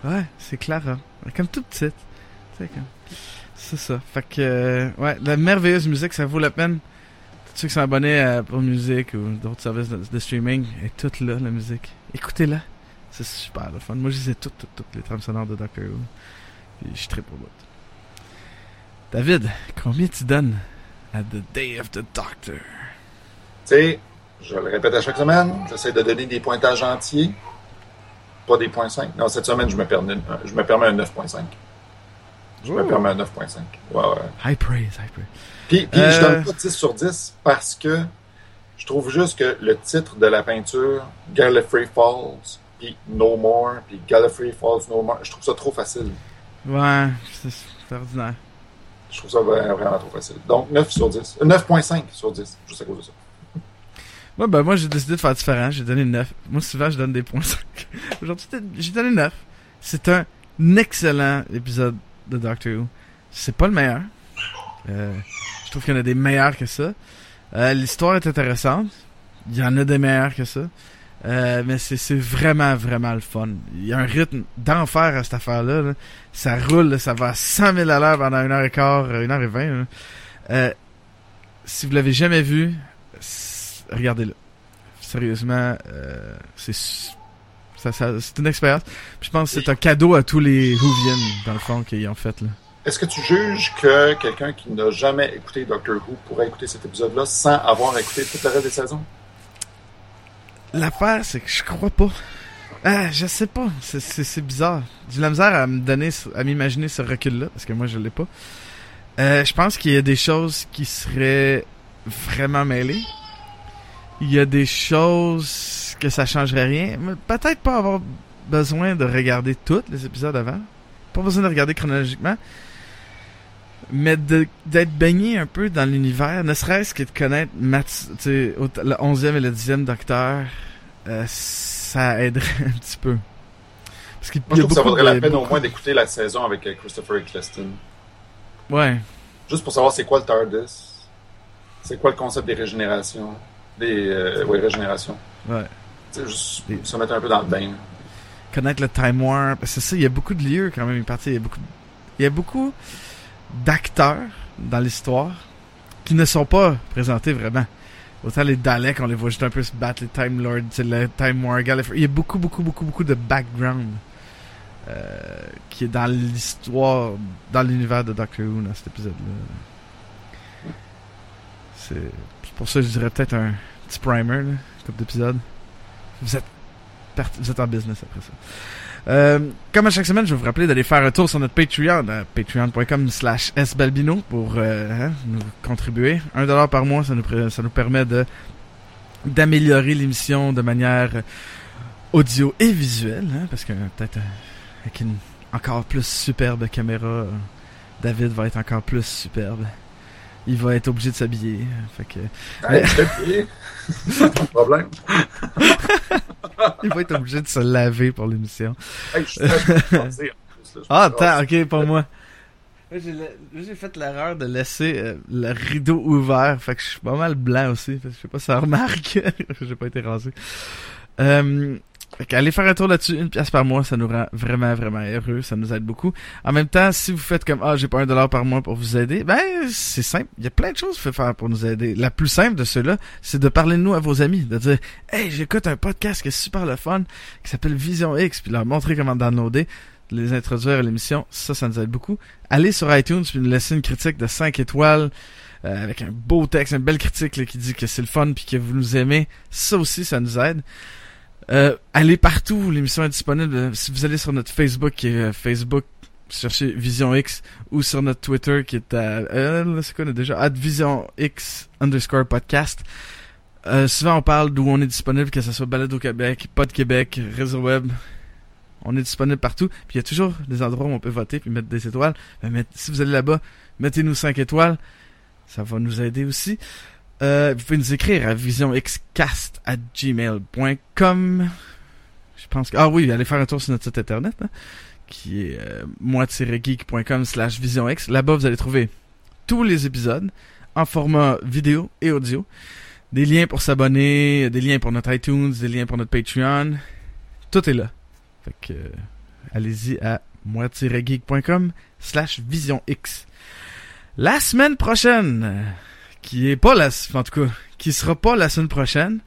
Ouais, c'est Clara. Elle est Comme toute petite. C'est comme... C'est ça. Fait que, euh, ouais, la merveilleuse musique, ça vaut la peine. Tous ceux qui sont abonnés à Apple Music ou d'autres services de, de streaming, est toute là, la musique. Écoutez-la. C'est super le fun. Moi, je les ai toutes, toutes, toutes les trames sonores de Doctor Who. Puis je suis très pour bout. David, combien tu donnes à The Day of the Doctor? Tu sais, je le répète à chaque semaine, j'essaie de donner des pointages entiers, pas des points 5. Non, cette semaine, je me permets, je me permets un 9.5. Je me permets un 9.5. Ouais, ouais. High praise, high praise. Puis, puis Euh. je donne pas 10 sur 10 parce que je trouve juste que le titre de la peinture, Gallifrey Falls, puis No More, puis Gallifrey Falls No More, je trouve ça trop facile. Ouais, c'est ordinaire. Je trouve ça vraiment, vraiment trop facile. Donc 9 sur 10. Euh, 9.5 sur 10, juste à cause de ça. Ouais, ben moi j'ai décidé de faire différent, j'ai donné 9. Moi souvent je donne des points 5. Aujourd'hui j'ai donné 9. C'est un excellent épisode de Doctor Who. C'est pas le meilleur. Euh, je trouve qu'il y en a des meilleurs que ça. Euh, L'histoire est intéressante. Il y en a des meilleurs que ça. Euh, mais c'est vraiment, vraiment le fun. Il y a un rythme d'enfer à cette affaire-là. là. Ça roule, ça va à 100 000 à l'heure pendant une heure et quart, une heure et vingt. si vous l'avez jamais vu, regardez-le. Sérieusement, euh, c'est su- ça, ça- c'est une expérience. Puis je pense que c'est un cadeau à tous les Whovians, dans le fond, qu'ils ont fait. Là. Est-ce que tu juges que quelqu'un qui n'a jamais écouté Doctor Who pourrait écouter cet épisode-là sans avoir écouté toute la reste des saisons? L'affaire, c'est que je crois pas. Ah, je sais pas. C'est- C'est c'est bizarre. J'ai de la misère à me donner, à m'imaginer ce recul-là, parce que moi, je l'ai pas. Euh, je pense qu'il y a des choses qui seraient vraiment mêlées. Il y a des choses que ça changerait rien. Mais peut-être pas avoir besoin de regarder tous les épisodes avant. Pas besoin de regarder chronologiquement. Mais d'être baigné un peu dans l'univers, ne serait-ce que de connaître le 11e et le 10e Docteur, euh, ça aiderait un petit peu. Parce qu'il Moi, je y a trouve que ça vaudrait la peine au moins d'écouter la saison avec euh, Christopher Eccleston. Ouais. Juste pour savoir c'est quoi le TARDIS, c'est quoi le concept des régénérations, Des euh, ouais, régénérations. Ouais. Juste se mettre un peu dans le bain. Connaître le Time Warp. C'est ça, il y a beaucoup de lieux quand même. Il y a beaucoup, il y a beaucoup d'acteurs dans l'histoire qui ne sont pas présentés vraiment. Autant les Daleks, on les voit juste un peu se battre, les Time Lords, le Time War, Gallifrey. Il y a beaucoup, beaucoup, beaucoup, beaucoup de background euh, qui est dans l'histoire, dans l'univers de Doctor Who dans cet épisode-là. C'est pour ça je dirais peut-être un petit primer, là, comme d'épisode. Vous êtes, vous êtes en business après ça. Euh, comme à chaque semaine, je vais vous rappeler d'aller faire un tour sur notre Patreon, à patreon.com slash sbalbino pour euh, hein, nous contribuer. Un dollar par mois, ça nous, ça nous permet de d'améliorer l'émission de manière audio et visuelle, hein, parce que peut-être euh, avec une encore plus superbe caméra, euh, David va être encore plus superbe. Il va être obligé de s'habiller. Fait que, Hey. Pas de problème. il va être obligé de se laver pour l'émission. Hey, je suis Ah, attends, ok, pas moi. J'ai fait l'erreur de laisser euh, le rideau ouvert, fait que je suis pas mal blanc aussi. Fait que je sais pas si ça remarque, j'ai pas été rasé. Euh, fait qu'allez faire un tour là-dessus, une pièce par mois, ça nous rend vraiment, vraiment heureux, ça nous aide beaucoup. En même temps, si vous faites comme, ah, j'ai pas un dollar par mois pour vous aider, ben, c'est simple. Il y a plein de choses pouvez faire pour nous aider. La plus simple de ceux-là, c'est de parler de nous à vos amis, de dire, hey, j'écoute un podcast qui est super le fun, qui s'appelle Vision X, puis leur montrer comment downloader, les introduire à l'émission, ça, ça nous aide beaucoup. Allez sur iTunes, puis nous laisser une critique de 5 étoiles, euh, avec un beau texte, une belle critique là, qui dit que c'est le fun, puis que vous nous aimez. Ça aussi, ça nous aide. Euh, allez partout l'émission est disponible. Euh, Si vous allez sur notre Facebook, qui est euh, Facebook, cherchez Vision X, ou sur notre Twitter, qui est à, euh, c'est quoi, on déjà, at Vision X underscore podcast. Euh, souvent, on parle d'où on est disponible, que ce soit Balade au Québec, Pod Québec, Réseau Web. On est disponible partout. Puis il y a toujours des endroits où on peut voter puis mettre des étoiles. Mais si vous allez là-bas, mettez-nous 5 étoiles. Ça va nous aider aussi. Euh, vous pouvez nous écrire à visionxcast at gmail.com. Je pense que... Ah oui, allez faire un tour sur notre site internet, hein, qui est euh, moi-geek.com slash visionx. Là-bas, vous allez trouver tous les épisodes en format vidéo et audio. Des liens pour s'abonner, des liens pour notre iTunes, des liens pour notre Patreon. Tout est là. Fait que euh, allez-y à moi-geek.com slash visionx. La semaine prochaine, qui est pas la, en tout cas, qui sera pas la semaine prochaine,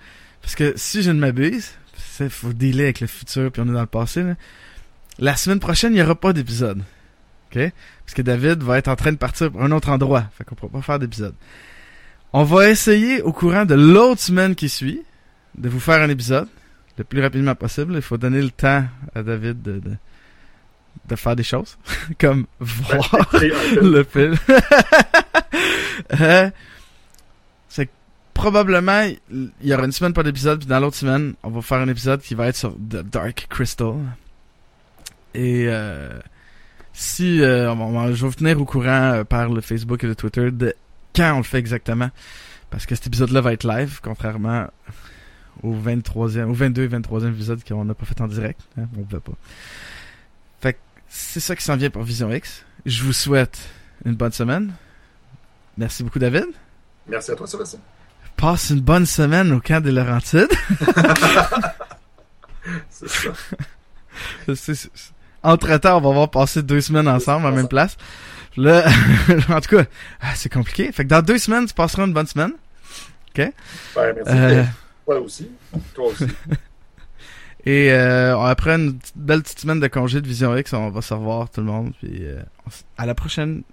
parce que si je ne m'abuse, il faut dealer avec le futur puis on est dans le passé, là. la semaine prochaine, il n'y aura pas d'épisode. OK? Parce que David va être en train de partir pour un autre endroit. Fait qu'on pourra pas faire d'épisode. On va essayer au courant de l'autre semaine qui suit de vous faire un épisode le plus rapidement possible. Il faut donner le temps à David de, de, de faire des choses. Comme voir un film. le film. Euh, probablement il y aura une semaine pas d'épisode puis dans l'autre semaine on va faire un épisode qui va être sur The Dark Crystal. Et euh, si euh, je vais vous tenir au courant euh, par le Facebook et le Twitter de quand on le fait exactement. Parce que cet épisode là va être live contrairement au 23e au 22 et 23e épisode qu'on n'a pas fait en direct hein, on pouvait pas. Fait que c'est ça qui s'en vient pour Vision X. Je vous souhaite une bonne semaine. Merci beaucoup David. Merci à toi, Sébastien. Passe une bonne semaine au camp des Laurentides C'est ça. C'est- c'est- Entre-temps, on va avoir passé deux semaines ensemble à la même place. Là, en tout cas, ah, c'est compliqué. Fait que dans deux semaines, tu passeras une bonne semaine. Ben, merci. Euh, Toi aussi. Toi aussi. et euh, après une belle petite semaine de congé de Vision X, on va se revoir tout le monde. Puis euh, à la prochaine